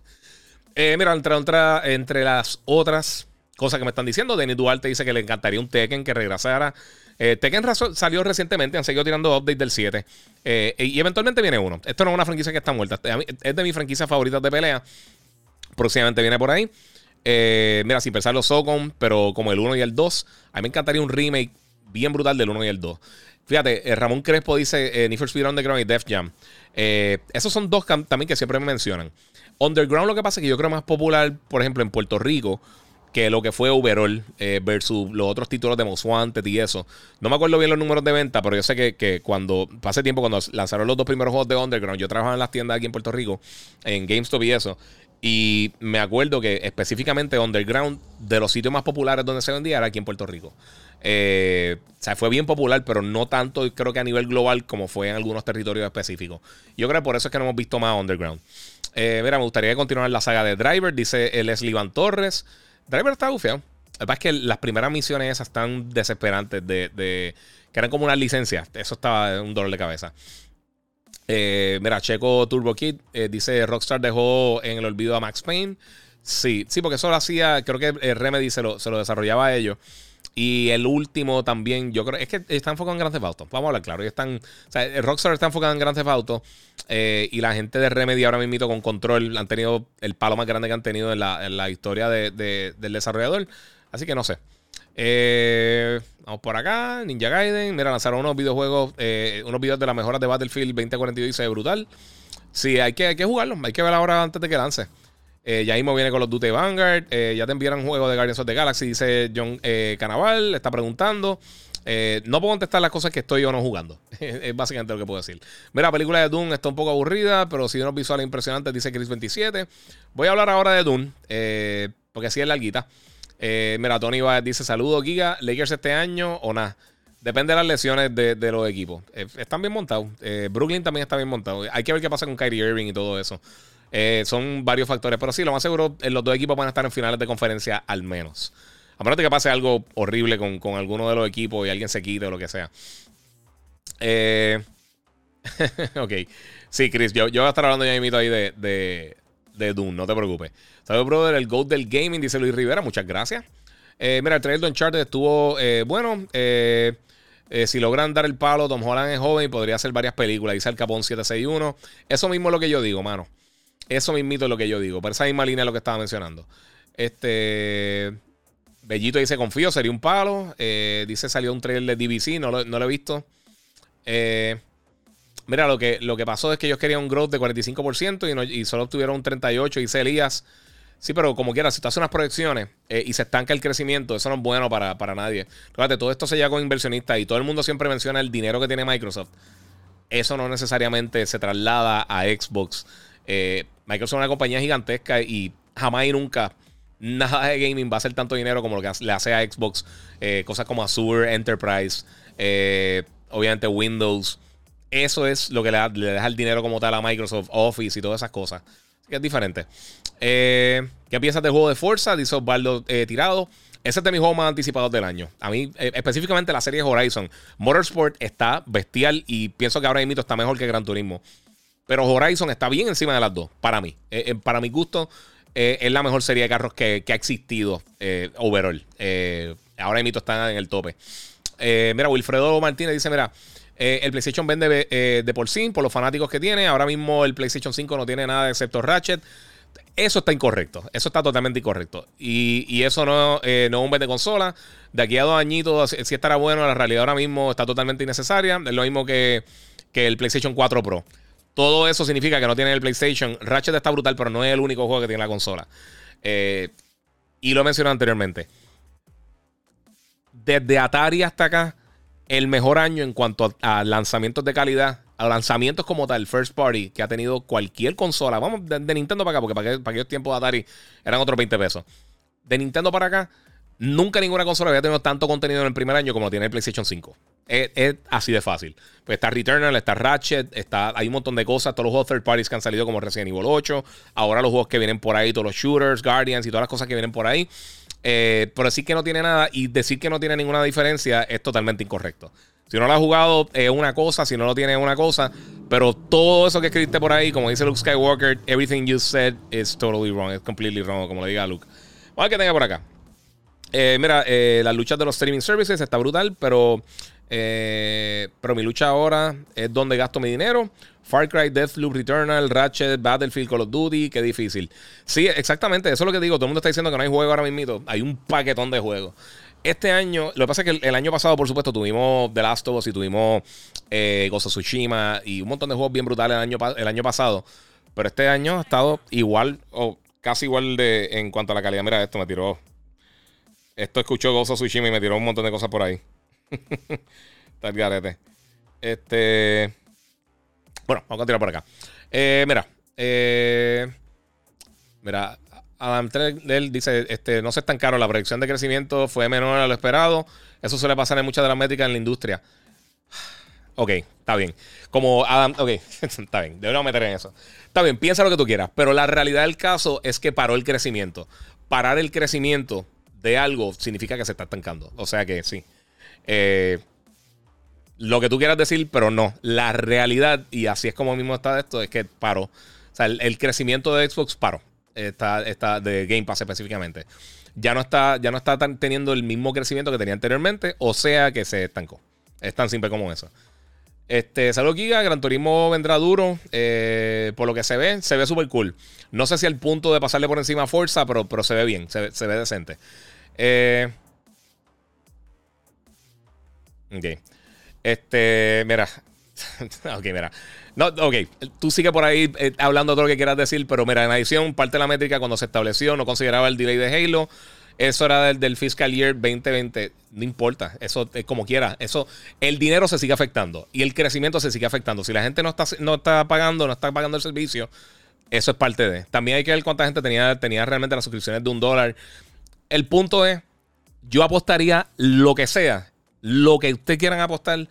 Eh, mira, entre, entre las otras cosas que me están diciendo, Denis Duarte dice que le encantaría un Tekken que regresara. Tekken salió recientemente, han seguido tirando updates del 7. y eventualmente viene uno. Esto no es una franquicia que está muerta. Es de mis franquicias favoritas de pelea. Próximamente viene por ahí. Eh, mira, sin pensarlo, Socom, pero como el 1 y el 2. A mí me encantaría un remake bien brutal del 1 y el 2. Fíjate, eh, Ramón Crespo dice eh, Need for Speed Underground y Def Jam. esos son dos también que siempre me mencionan. Underground lo que pasa es que yo creo más popular, por ejemplo, en Puerto Rico, que lo que fue Overall versus los otros títulos de Most Wanted y eso. No me acuerdo bien los números de venta, pero yo sé que, que cuando, pasé tiempo, cuando lanzaron los dos primeros juegos de Underground, yo trabajaba en las tiendas aquí en Puerto Rico, en GameStop y eso. Y me acuerdo que específicamente Underground, de los sitios más populares donde se vendía, era aquí en Puerto Rico. Eh, o sea, fue bien popular, pero no tanto, creo que a nivel global, como fue en algunos territorios específicos. Yo creo que por eso es que no hemos visto más Underground. Eh, mira, me gustaría continuar la saga de Driver, dice Leslie Van Torres. Driver está bufeado. Que pasa es que las primeras misiones esas están desesperantes, de, de que eran como una licencia. Eso estaba un dolor de cabeza. Eh, mira, Checo Turbo Kid eh, dice: Rockstar dejó en el olvido a Max Payne. Sí, sí, porque eso lo hacía, creo que el Remedy se lo, se lo desarrollaba a ellos. Y el último también, yo creo, es que está enfocado en Grand Theft Auto. Vamos a hablar claro. Están, Rockstar está enfocado en Grand Theft Auto. Eh, y la gente de Remedy ahora mismo con control han tenido el palo más grande que han tenido en la, historia del desarrollador. Así que no sé. Eh, vamos por acá. Ninja Gaiden. Mira, lanzaron unos videojuegos, eh, unos videos de las mejoras de Battlefield 2042 y brutal. Sí, hay que, hay que jugarlo. Hay que ver ahora antes de que lance. Eh, ya mismo viene con los Duty Vanguard. Eh, ya te enviaron juego de Guardians of the Galaxy, dice John Canaval. Está preguntando. no puedo contestar las cosas que estoy o no jugando. es básicamente lo que puedo decir. Mira, la película de Doom está un poco aburrida, pero si unos visuales impresionantes, dice Chris27. Voy a hablar ahora de Doom, porque así es larguita. Eh, mira, Tony dice: Saludos, Giga. Lakers este año o nada. Depende de las lesiones de, los equipos. Eh, están bien montados. Eh, Brooklyn también está bien montado. Hay que ver qué pasa con Kyrie Irving y todo eso. son varios factores. Pero sí, lo más seguro, los dos equipos van a estar en finales de conferencia al menos. A menos de que pase algo horrible con, con alguno de los equipos y alguien se quite o lo que sea. Eh, ok. Sí, Chris, yo, yo voy a estar hablando ya mismo ahí de, de, de Doom, no te preocupes. Saludos, brother, el GOAT del gaming, dice Luis Rivera, muchas gracias. Eh, mira, el trailer de Uncharted estuvo eh, bueno. Eh, si logran dar el palo, Tom Holland es joven y podría hacer varias películas. Dice el Capón 761. Eso mismo es lo que yo digo, mano. Eso mismito es lo que yo digo. Por esa misma línea es lo que estaba mencionando. Este. Bellito dice: Confío, sería un palo. dice: Salió un trailer de DVC, no lo, no lo he visto. Eh. Mira, lo que, lo que pasó es que ellos querían un growth de 45% y, y solo obtuvieron un 38%. Dice Elías. Sí, pero como quiera, si tú haces unas proyecciones eh, y se estanca el crecimiento, eso no es bueno para, nadie. Fíjate, todo esto se llega con inversionistas y todo el mundo siempre menciona el dinero que tiene Microsoft. Eso no necesariamente se traslada a Xbox. Eh, Microsoft es una compañía gigantesca y jamás y nunca nada de gaming va a hacer tanto dinero como lo que le hace a Xbox. Eh, cosas como Azure, Enterprise, obviamente Windows. Eso es lo que le, deja el dinero como tal a Microsoft, Office y todas esas cosas. Así que es diferente. Eh, ¿Qué piensas del juego de Forza? Dice Osvaldo eh, Tirado. Ese es de mis juegos más anticipados del año. A mí, eh, específicamente la serie Horizon. Motorsport está bestial y pienso que ahora mismo está mejor que Gran Turismo. Pero Horizon está bien encima de las dos, para mí. para mi gusto, es la mejor serie de carros que, ha existido overall. ahora mismo está en el tope. mira, Wilfredo Martínez dice: Mira, eh, el PlayStation vende eh, de por sí, por los fanáticos que tiene. Ahora mismo el PlayStation 5 no tiene nada excepto Ratchet. Eso está incorrecto. Eso está totalmente incorrecto. Y, eso no, eh, no es un vende consola. De aquí a dos añitos, si estará bueno, la realidad ahora mismo está totalmente innecesaria. Es lo mismo que, el PlayStation 4 Pro. Todo eso significa que no tiene el PlayStation. Ratchet está brutal, pero no es el único juego que tiene la consola. y lo mencioné anteriormente. Desde Atari hasta acá, el mejor año en cuanto a, lanzamientos de calidad, a lanzamientos como tal, first party, que ha tenido cualquier consola. Vamos de, Nintendo para acá, porque para, aquellos tiempos de Atari eran otros 20 pesos. De Nintendo para acá, nunca ninguna consola había tenido tanto contenido en el primer año como lo tiene el PlayStation 5. Es, así de fácil. Pues está Returnal, está Ratchet, está, hay un montón de cosas. Todos los juegos third parties que han salido como Resident Evil 8. Ahora los juegos que vienen por ahí, todos los shooters, Guardians y todas las cosas que vienen por ahí. Eh, pero decir que no tiene nada y decir que no tiene ninguna diferencia es totalmente incorrecto. Si no lo has jugado es una cosa, si no lo tienes es una cosa. Pero todo eso que escribiste por ahí, como dice Luke Skywalker, everything you said is totally wrong. Es completely wrong, como le diga Luke. Vamos a ver qué tenga por acá. Eh, mira, eh, las luchas de los streaming services está brutal, pero, pero mi lucha ahora es donde gasto mi dinero. Far Cry, Deathloop, Returnal, Ratchet, Battlefield, Call of Duty, qué difícil. Sí, exactamente, eso es lo que digo. Todo el mundo está diciendo que no hay juego ahora mismo. Hay un paquetón de juegos. Este año, lo que pasa es que el, año pasado, por supuesto, tuvimos The Last of Us y tuvimos eh, of Tsushima y un montón de juegos bien brutales el año, el año pasado. Pero este año ha estado igual o casi igual de en cuanto a la calidad. Mira, esto me tiró. Esto escuchó of Tsushima y me tiró un montón de cosas por ahí. Está. Este. Bueno, vamos a continuar por acá. Eh, mira, eh, mira, Adam Trell dice, este, no se estancaron, la proyección de crecimiento fue menor a lo esperado. Eso suele pasar en muchas de las métricas en la industria. Ok, está bien. Como Adam, ok, está bien, deberíamos meter en eso. Está bien, piensa lo que tú quieras, pero la realidad del caso es que paró el crecimiento. Parar el crecimiento de algo significa que se está estancando. O sea que sí. Eh, lo que tú quieras decir, pero no. La realidad, y así es como mismo está esto, es que paró. O sea, el, crecimiento de Xbox paró. Está, está de Game Pass específicamente. Ya no está, ya no está teniendo el mismo crecimiento que tenía anteriormente, o sea que se estancó. Es tan simple como eso. Este, salud Giga, Gran Turismo vendrá duro. Eh, por lo que se ve, se ve súper cool. No sé si al punto de pasarle por encima a Forza, pero, pero se ve bien, se, se ve decente. Eh, ok. Este, mira. ok, mira. No, ok, tú sigue por ahí eh, hablando todo lo que quieras decir, pero mira, en adición, parte de la métrica cuando se estableció no consideraba el delay de Halo. Eso era del, fiscal year 2020. No importa, eso es como quiera. Eso, el dinero se sigue afectando y el crecimiento se sigue afectando. Si la gente no está, no está pagando, no está pagando el servicio, eso es parte de. También hay que ver cuánta gente tenía, tenía realmente las suscripciones de un dólar. El punto es, yo apostaría lo que sea lo que ustedes quieran apostar,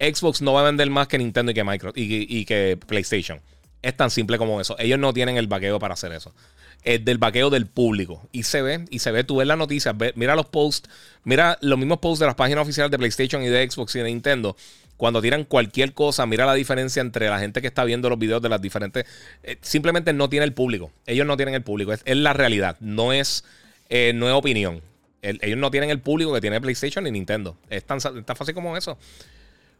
Xbox no va a vender más que Nintendo y que Microsoft y, que PlayStation. Es tan simple como eso. Ellos no tienen el vaqueo para hacer eso. Es del vaqueo del público. Y se ve, y se ve, tú ves las noticias, mira los posts, mira los mismos posts de las páginas oficiales de PlayStation y de Xbox y de Nintendo. Cuando tiran cualquier cosa, mira la diferencia entre la gente que está viendo los videos de las diferentes. Eh, simplemente no tiene el público. Ellos no tienen el público. Es, la realidad. No es, eh, no es opinión. Ellos no tienen el público que tiene PlayStation ni Nintendo. Es tan, tan fácil como eso.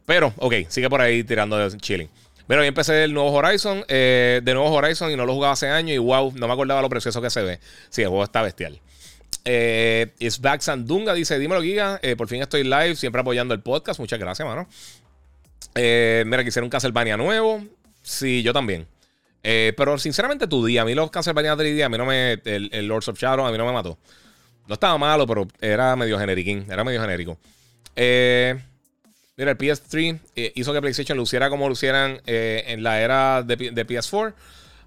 Pero, ok, sigue por ahí tirando de chilling. Mira, hoy empecé el nuevo Horizon, eh, de nuevo Horizon y no lo jugaba hace años y wow, no me acordaba lo precioso que se ve. Sí, el juego está bestial. Eh, It's Back Sandunga dice, dímelo Giga, eh, por fin estoy live, siempre apoyando el podcast. Muchas gracias, mano. Eh, mira, quisiera un Castlevania nuevo. Sí, yo también. pero sinceramente tu día, a mí los Castlevania 3D, a mí no me, el, el, Lords of Shadow, a mí no me mató. No estaba malo, pero era medio generiquín, era medio genérico. Eh... Mira, el PS3 eh, hizo que PlayStation luciera como lucieran eh, en la era de, PS4.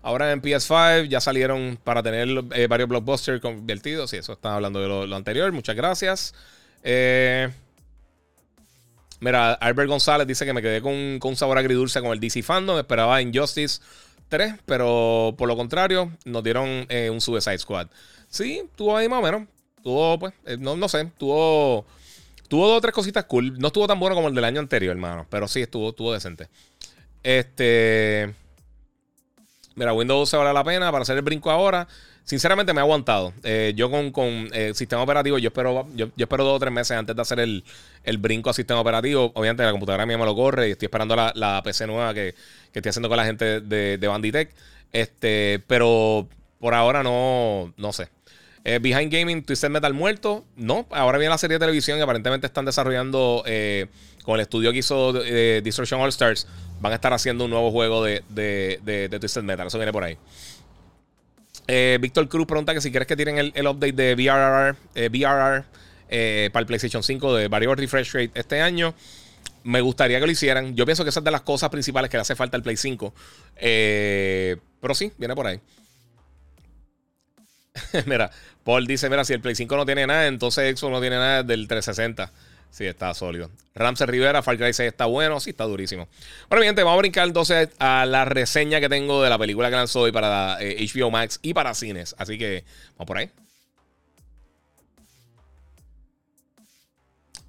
Ahora en PS5 ya salieron para tener varios blockbusters convertidos. Y eso está hablando de lo, anterior. Muchas gracias. mira, Albert González dice que me quedé con, un sabor agridulce con el DC Fandom. Esperaba Injustice 3, pero por lo contrario, nos dieron un Suicide Squad. Sí, tuvo ahí más o menos. Tuvo, pues, no, no sé, tuvo Tuvo dos o tres cositas cool. No estuvo tan bueno como el del año anterior, hermano. Pero sí, estuvo, estuvo decente. Este. Mira, Windows se vale la pena para hacer el brinco ahora. Sinceramente me ha aguantado. Eh, yo con, con eh, sistema operativo, yo espero, yo, espero dos o tres meses antes de hacer el, brinco a sistema operativo. Obviamente la computadora mía me lo corre y estoy esperando la, PC nueva que, estoy haciendo con la gente de, de Banditech. Este, pero por ahora no, no sé. Eh, Behind Gaming, Twisted Metal muerto. No, ahora viene la serie de televisión y aparentemente están desarrollando eh, con el estudio que hizo eh, All Stars. Van a estar haciendo un nuevo juego de, Twisted Metal. Eso viene por ahí. Víctor Cruz pregunta que si quieres que tienen el, update de VRR, VRR para el PlayStation 5 de variable refresh rate este año. Me gustaría que lo hicieran. Yo pienso que esa es de las cosas principales que le hace falta al Play 5. pero sí, viene por ahí. mira, Paul dice, mira, si el Play 5 no tiene nada, entonces Xbox no tiene nada del 360. Sí, está sólido. Ramsey Rivera, Far Cry 6 está bueno, sí, está durísimo. Bueno, bien, vamos a brincar entonces a la reseña que tengo de la película que lanzó hoy para HBO eh, Max y para cines. Así que vamos por ahí.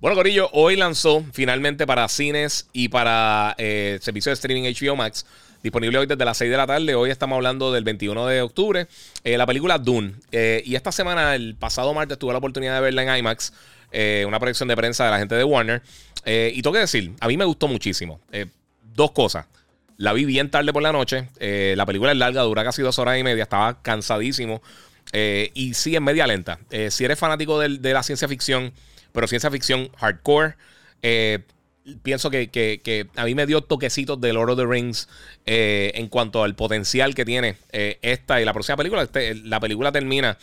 Bueno, Corillo, hoy lanzó finalmente para cines y para eh, servicio de streaming HBO Max disponible hoy desde las 6 de la tarde. Hoy estamos hablando del 21 de octubre. Eh, la película Dune. Eh, y esta semana, el pasado martes, tuve la oportunidad de verla en IMAX. Eh, una proyección de prensa de la gente de Warner. y tengo que decir, a mí me gustó muchísimo. dos cosas. La vi bien tarde por la noche. la película es larga, dura casi dos horas y media. Estaba cansadísimo. y sí, es media lenta. si eres fanático de, de, la ciencia ficción, pero ciencia ficción hardcore, pienso que, a mí me dio toquecitos de Lord of the Rings eh, en cuanto al potencial que tiene eh, esta y la próxima película. Este, la película termina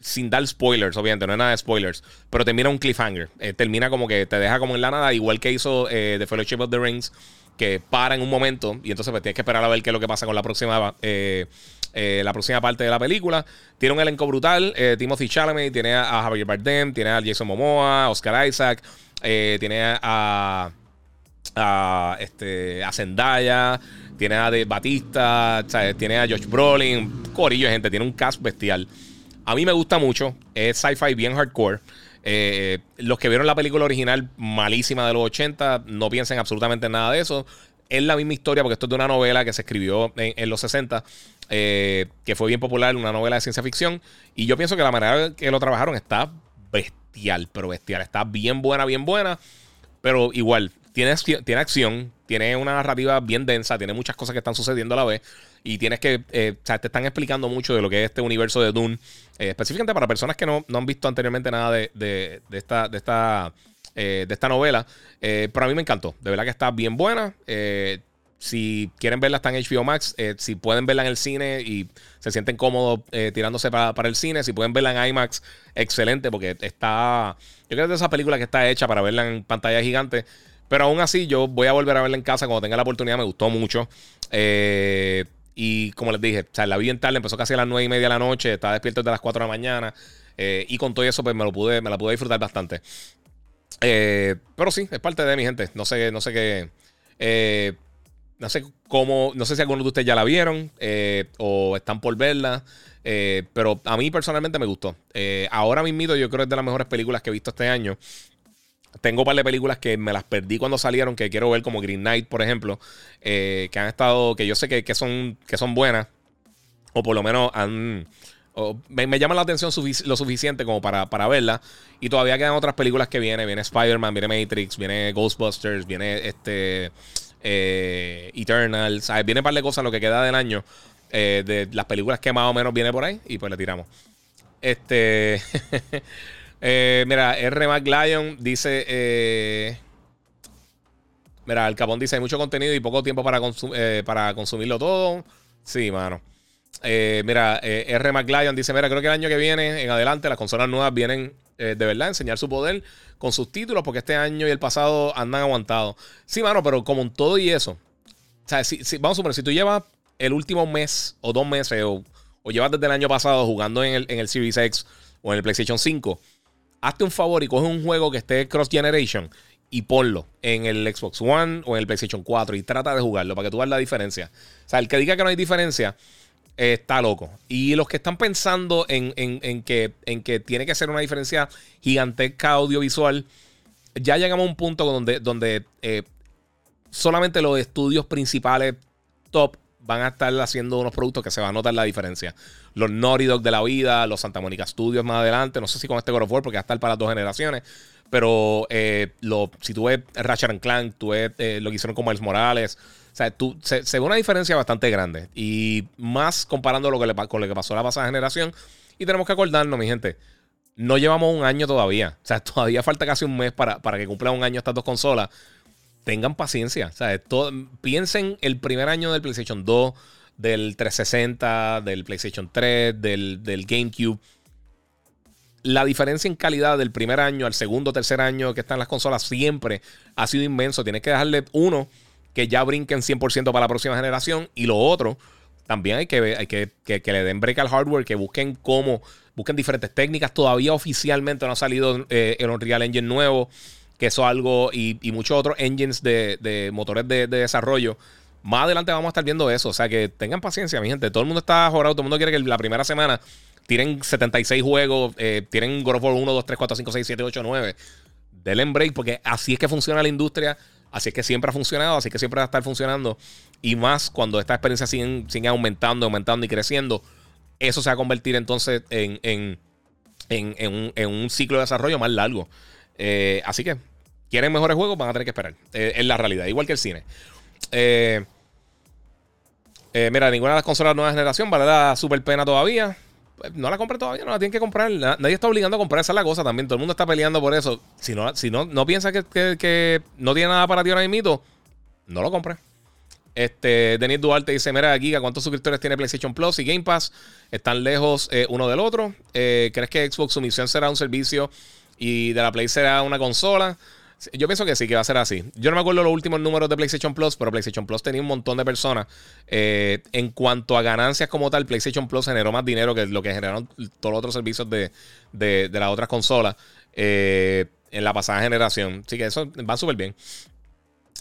sin dar spoilers, obviamente, no es nada de spoilers, pero termina un cliffhanger. Eh, termina como que te deja como en la nada, igual que hizo The Fellowship of the Rings, que para en un momento y entonces pues, tienes que esperar a ver qué es lo que pasa con la próxima. la próxima parte de la película. Tiene un elenco brutal. Timothy Chalamet, tiene a Javier Bardem, tiene a Jason Momoa, Oscar Isaac. Eh, tiene a, a, este, a Zendaya, tiene a de Batista, tiene a Josh Brolin, corillo gente, tiene un cast bestial. A mí me gusta mucho, es sci-fi bien hardcore. Eh, los que vieron la película original malísima de los 80 no piensen absolutamente nada de eso. Es la misma historia porque esto es de una novela que se escribió en, los 60, eh, que fue bien popular, una novela de ciencia ficción. Y yo pienso que la manera que lo trabajaron está bestial pero bestial. Está bien buena, bien buena. Pero igual, tiene, tiene acción, tiene una narrativa bien densa, tiene muchas cosas que están sucediendo a la vez. Y tienes que. Eh, o sea, te están explicando mucho de lo que es este universo de Dune. Eh, específicamente para personas que no, han visto anteriormente nada de, esta. De esta eh, de esta novela. pero a mí me encantó. De verdad que está bien buena. Si quieren verla, está en HBO Max. Eh, si pueden verla en el cine y se sienten cómodos eh, tirándose para, el cine, si pueden verla en IMAX, excelente, porque está. Yo creo que es de esa película que está hecha para verla en pantalla gigante. Pero aún así, yo voy a volver a verla en casa cuando tenga la oportunidad. Me gustó mucho. Eh, y como les dije, o sea, la vi en tarde, empezó casi a las 9 y media de la noche. Estaba despierto desde las 4 de la mañana. y con todo eso, pues me lo pude, me la pude disfrutar bastante. pero sí, es parte de mi gente. No sé, no sé qué. no sé cómo, no sé si algunos de ustedes ya la vieron o están por verla. pero a mí personalmente me gustó. ahora mismo yo creo que es de las mejores películas que he visto este año. Tengo un par de películas que me las perdí cuando salieron, que quiero ver, como Green Knight, por ejemplo, que han estado, que yo sé que, son, que son buenas, o por lo menos han, me, llama la atención lo suficiente como para, para, verla. Y todavía quedan otras películas que vienen. Viene Spider-Man, viene Matrix, viene Ghostbusters, viene este eh, Eternal. ¿sabes? Viene un par de cosas lo que queda del año. Eh, de las películas que más o menos viene por ahí. Y pues le tiramos. Este. Eh, mira, R. McLion dice. mira, el Capón dice: hay mucho contenido y poco tiempo para, para consumirlo todo. Sí, mano. Eh, mira, eh, R. McLeod dice: Mira, creo que el año que viene en adelante las consolas nuevas vienen eh, de verdad a enseñar su poder con sus títulos, porque este año y el pasado andan aguantados. Sí, mano, pero como en todo y eso. O sea, si, vamos a suponer, si tú llevas el último mes o dos meses o, llevas desde el año pasado jugando en el, en el Series X o en el PlayStation 5, hazte un favor y coge un juego que esté cross generation y ponlo en el Xbox One o en el PlayStation 4 y trata de jugarlo para que tú veas la diferencia. O sea, el que diga que no hay diferencia está loco. Y los que están pensando en, que, en que tiene que ser una diferencia gigantesca audiovisual, ya llegamos a un punto donde, donde eh, solamente los estudios principales top van a estar haciendo unos productos que se va a notar la diferencia. Los Naughty Dog de la vida, los Santa Mónica Studios más adelante, no sé si con este God of War, porque va a estar para las dos generaciones, pero eh, si tú ves Ratchet Clank, tú ves eh, lo que hicieron con Miles Morales, o sea, tú, se, ve una diferencia bastante grande. Y más comparando lo que le, con lo que pasó la pasada generación. Y tenemos que acordarnos, mi gente. No llevamos un año todavía. O sea, todavía falta casi un mes para, para que cumplan un año estas dos consolas. Tengan paciencia. Piensen el primer año del PlayStation 2, del 360, del PlayStation 3, del, del GameCube la diferencia en calidad del primer año al segundo, tercer año que están las consolas siempre ha sido inmenso. Tienes que dejarle uno que ya brinquen 100% para la próxima generación. Y lo otro, también hay que, hay que, que, le den break al hardware, que busquen cómo, busquen diferentes técnicas. Todavía oficialmente no ha salido eh, el Unreal Engine nuevo, que eso algo, y, muchos otros engines de, motores de, desarrollo. Más adelante vamos a estar viendo eso. O sea que tengan paciencia, mi gente. Todo el mundo está jorado, todo el mundo quiere que la primera semana tienen 76 juegos, eh, tienen God of War 1, 2, 3, 4, 5, 6, 7, 8, 9. Denle break porque así es que funciona la industria. Así es que siempre ha funcionado, así que siempre va a estar funcionando. Y más cuando esta experiencia sigue, aumentando, aumentando y creciendo, eso se va a convertir entonces en, en, un, ciclo de desarrollo más largo. Eh, así que, quieren mejores juegos, van a tener que esperar. Eh, es la realidad, igual que el cine. Eh, mira, ninguna de las consolas nueva generación vale la super pena todavía no la compré todavía, no la tienen que comprar. Nadie está obligando a comprar, esa es la cosa también. Todo el mundo está peleando por eso. Si no, si no, no piensa que, no tiene nada para ti ahora mismo, no lo compres. Este, Denis Duarte dice: Mira, Giga, ¿cuántos suscriptores tiene PlayStation Plus y Game Pass? Están lejos eh, uno del otro. Eh, ¿Crees que Xbox su misión será un servicio y de la Play será una consola? Yo pienso que sí, que va a ser así. Yo no me acuerdo los últimos números de PlayStation Plus, pero PlayStation Plus tenía un montón de personas. Eh, en cuanto a ganancias como tal, PlayStation Plus generó más dinero que lo que generaron todos los otros servicios de, de, las otras consolas eh, en la pasada generación. Así que eso va súper bien.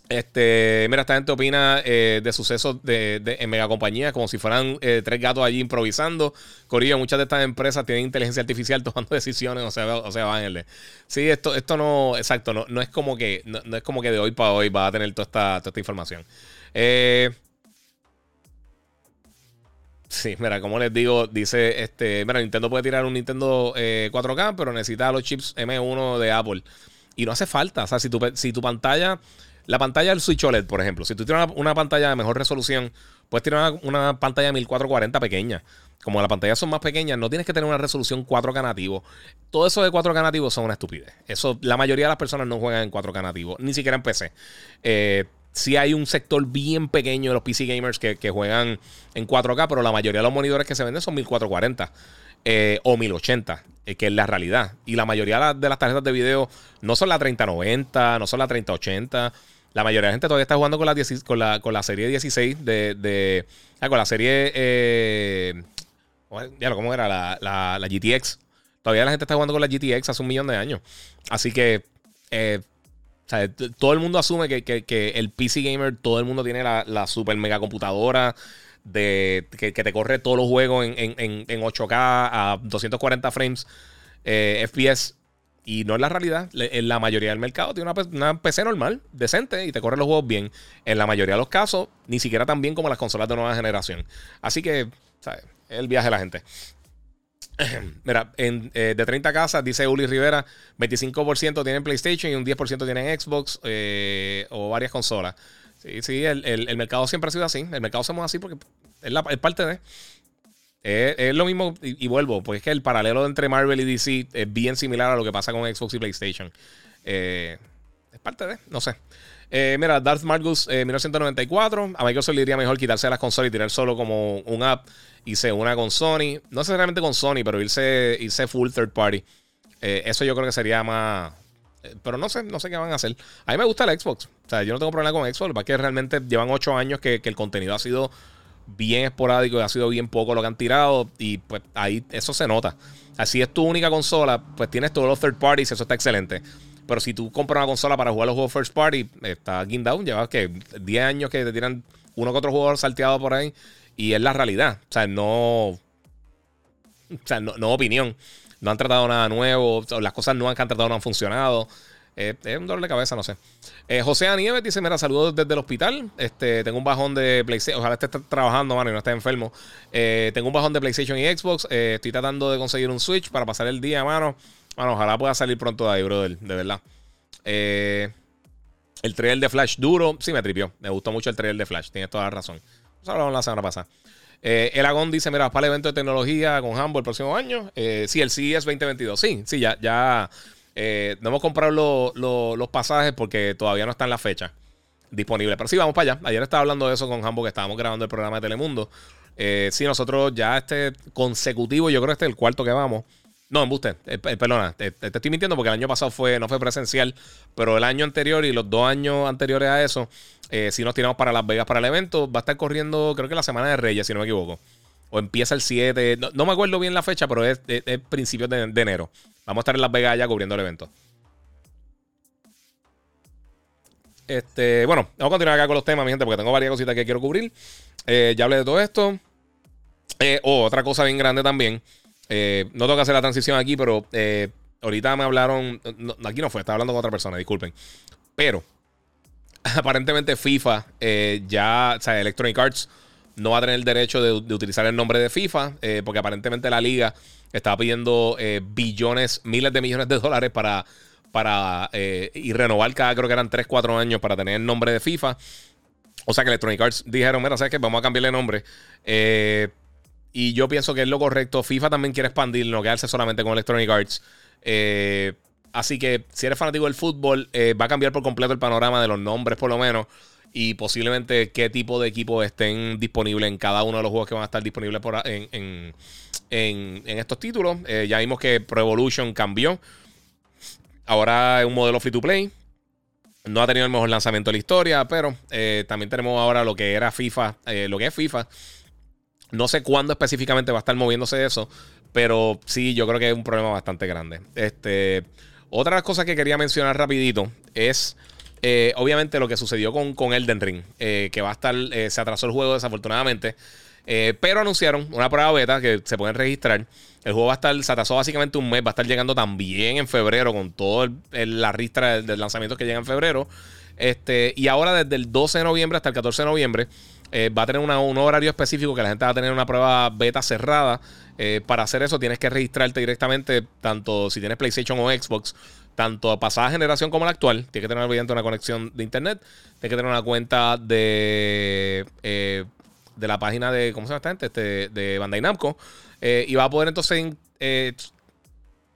Este, mira, esta gente opina eh, de sucesos de, de, en megacompañías como si fueran eh, tres gatos allí improvisando. Corillo, muchas de estas empresas tienen inteligencia artificial tomando decisiones, o sea, o sea, bájenle. Sí, esto, esto no, exacto, no, no es como que, no, es como que de hoy para hoy va a tener toda esta, toda esta información. Eh, sí, mira, como les digo, dice este, mira, Nintendo puede tirar un Nintendo 4K, pero necesita los chips M1 de Apple. Y no hace falta. O sea, si tu, si tu pantalla la pantalla del Switch OLED, por ejemplo, si tú tienes una, pantalla de mejor resolución, puedes tener una, pantalla de 1440 pequeña. Como las pantallas son más pequeñas, no tienes que tener una resolución 4K nativo. Todo eso de 4K nativo son una estupidez. Eso, la mayoría de las personas no juegan en 4K nativo, ni siquiera en PC. Eh, sí hay un sector bien pequeño de los PC gamers que, juegan en 4K, pero la mayoría de los monitores que se venden son 1440 eh, o 1080, eh, que es la realidad. Y la mayoría de las tarjetas de video no son la 3090, no son la 3080 la mayoría de la gente todavía está jugando con la, con la, con la serie 16 de. de ah, con la serie. Eh, ¿cómo era? La, la, GTX. Todavía la gente está jugando con la GTX hace un millón de años. Así que. Eh, todo el mundo asume que, el PC gamer, todo el mundo tiene la, super mega computadora de, que, te corre todos los juegos en, 8K a 240 frames eh, FPS. Y no es la realidad. En la mayoría del mercado tiene una, PC normal, decente, y te corre los juegos bien. En la mayoría de los casos, ni siquiera tan bien como las consolas de nueva generación. Así que, ¿sabes? El viaje de la gente. Mira, en, eh, de 30 casas, dice Uli Rivera, 25% tienen PlayStation y un 10% tienen Xbox eh, o varias consolas. Sí, sí, el, mercado siempre ha sido así. El mercado somos así porque es, la, parte de. Es, lo mismo, y, vuelvo, pues es que el paralelo entre Marvel y DC es bien similar a lo que pasa con Xbox y PlayStation. Eh, es parte de, no sé. mira, Darth Margus 1994. A Microsoft le diría mejor quitarse las consolas y tirar solo como un app se una con Sony. No necesariamente con Sony, pero irse, irse full third party. Eh, eso yo creo que sería más. Eh, pero no sé, no sé qué van a hacer. A mí me gusta el Xbox. O sea, yo no tengo problema con Xbox. Lo que realmente llevan 8 años que, el contenido ha sido bien esporádico y ha sido bien poco lo que han tirado. Y pues ahí eso se nota. Así es tu única consola, pues tienes todos los third parties, eso está excelente. Pero si tú compras una consola para jugar los juegos first party, está down. Llevas que 10 años que te tiran uno que otro jugador salteado por ahí. Y es la realidad. O sea, no. O sea, no, opinión. No han tratado nada nuevo. Las cosas nuevas que han tratado no han funcionado. Es un dolor de cabeza, no sé. Eh, José Anieves dice: Mira, saludos desde el hospital. Este, tengo un bajón de PlayStation. Ojalá esté trabajando, mano, y no esté enfermo. Eh, tengo un bajón de PlayStation y Xbox. Eh, estoy tratando de conseguir un Switch para pasar el día, mano. Mano, ojalá pueda salir pronto de ahí, brother. De verdad. el trailer de Flash duro. Sí, me tripió. Me gustó mucho el trailer de Flash. Tienes toda la razón. Eso hablamos la semana pasada. Eh, el Agón dice: Mira, para el evento de tecnología con Hambo el próximo año. Eh, sí, el CES 2022. Sí, sí, ya. ya eh, no hemos comprado los pasajes porque todavía no están la fecha disponible. Pero sí, vamos para allá. Ayer estaba hablando de eso con Hambo, que estábamos grabando el programa de Telemundo. sí, nosotros ya este consecutivo, yo creo que este es el cuarto que vamos. No, embuste, eh, eh, perdona, te, estoy mintiendo porque el año pasado fue, no fue presencial, pero el año anterior y los dos años anteriores a eso, eh, si nos tiramos para Las Vegas para el evento, va a estar corriendo, creo que la semana de Reyes, si no me equivoco. O empieza el 7, no, me acuerdo bien la fecha, pero es, principios de, enero. Vamos a estar en Las Vegas ya cubriendo el evento. Este, bueno, vamos a continuar acá con los temas, mi gente, porque tengo varias cositas que quiero cubrir. ya hablé de todo esto. oh, otra cosa bien grande también. Eh, no tengo que hacer la transición aquí, pero eh, ahorita me hablaron. aquí no fue, estaba hablando con otra persona, disculpen. Pero aparentemente FIFA eh, ya, o sea, Electronic Arts no va a tener el derecho de, utilizar el nombre de FIFA, porque aparentemente la liga estaba pidiendo billones, miles de millones de dólares para, para y renovar cada, creo que eran 3, 4 años para tener el nombre de FIFA. O sea que Electronic Arts dijeron, mira, ¿sabes qué? Vamos a cambiarle nombre. Eh, y yo pienso que es lo correcto. FIFA también quiere expandir, no quedarse solamente con Electronic Arts. Eh, así que si eres fanático del fútbol, eh, va a cambiar por completo el panorama de los nombres, por lo menos. Y posiblemente qué tipo de equipos estén disponibles en cada uno de los juegos que van a estar disponibles por, en, estos títulos. Eh, ya vimos que Pro Evolution cambió. Ahora es un modelo free to play. No ha tenido el mejor lanzamiento de la historia, pero también tenemos ahora lo que era FIFA, lo que es FIFA no sé cuándo específicamente va a estar moviéndose eso, pero sí, yo creo que es un problema bastante grande. Este, otra de las cosas que quería mencionar rapidito es, eh, obviamente, lo que sucedió con, con Elden Ring, eh, que va a estar, eh, se atrasó el juego desafortunadamente, pero anunciaron una prueba beta que se pueden registrar. El juego va a estar, se atrasó básicamente un mes, va a estar llegando también en febrero con toda la ristra del, lanzamiento que llega en febrero. Este, y ahora desde el 12 de noviembre hasta el 14 de noviembre eh, va a tener un horario específico que la gente va a tener una prueba beta cerrada. Eh, para hacer eso tienes que registrarte directamente, tanto si tienes PlayStation o Xbox, tanto a pasada generación como la actual. Tienes que tener obviamente una conexión de internet. Tienes que tener una cuenta de, eh, de la página de, ¿cómo se llama esta gente? Este, de Bandai Namco. y va a poder entonces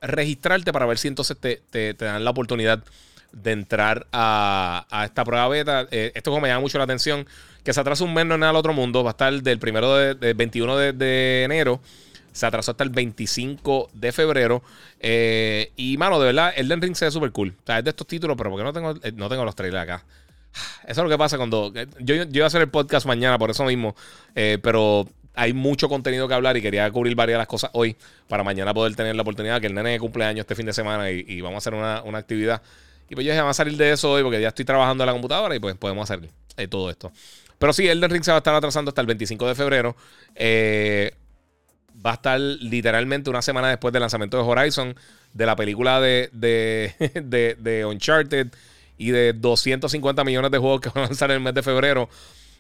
registrarte para ver si entonces te, te, dan la oportunidad de entrar a, a esta prueba beta. esto como me llama mucho la atención que se atrasa un mes no es nada al otro mundo. Va a estar del primero de, 21 de, enero. Se atrasó hasta el 25 de febrero. Eh, y, mano, de verdad, Elden Ring se ve súper cool. O sea, es de estos títulos, pero porque no tengo, eh, no tengo los trailers acá. Eso es lo que pasa cuando. Eh, yo, yo iba a hacer el podcast mañana, por eso mismo. pero hay mucho contenido que hablar y quería cubrir varias de las cosas hoy para mañana poder tener la oportunidad que el nene cumple cumpleaños este fin de semana y, vamos a hacer una, una actividad Y pues yo dije, vamos a salir de eso hoy porque ya estoy trabajando en la computadora y pues podemos hacer todo esto. Pero sí, Elden Ring se va a estar atrasando hasta el 25 de febrero. Eh, va a estar literalmente una semana después del lanzamiento de Horizon, de la película de, de, de, Uncharted y de 250 millones de juegos que van a lanzar en el mes de febrero.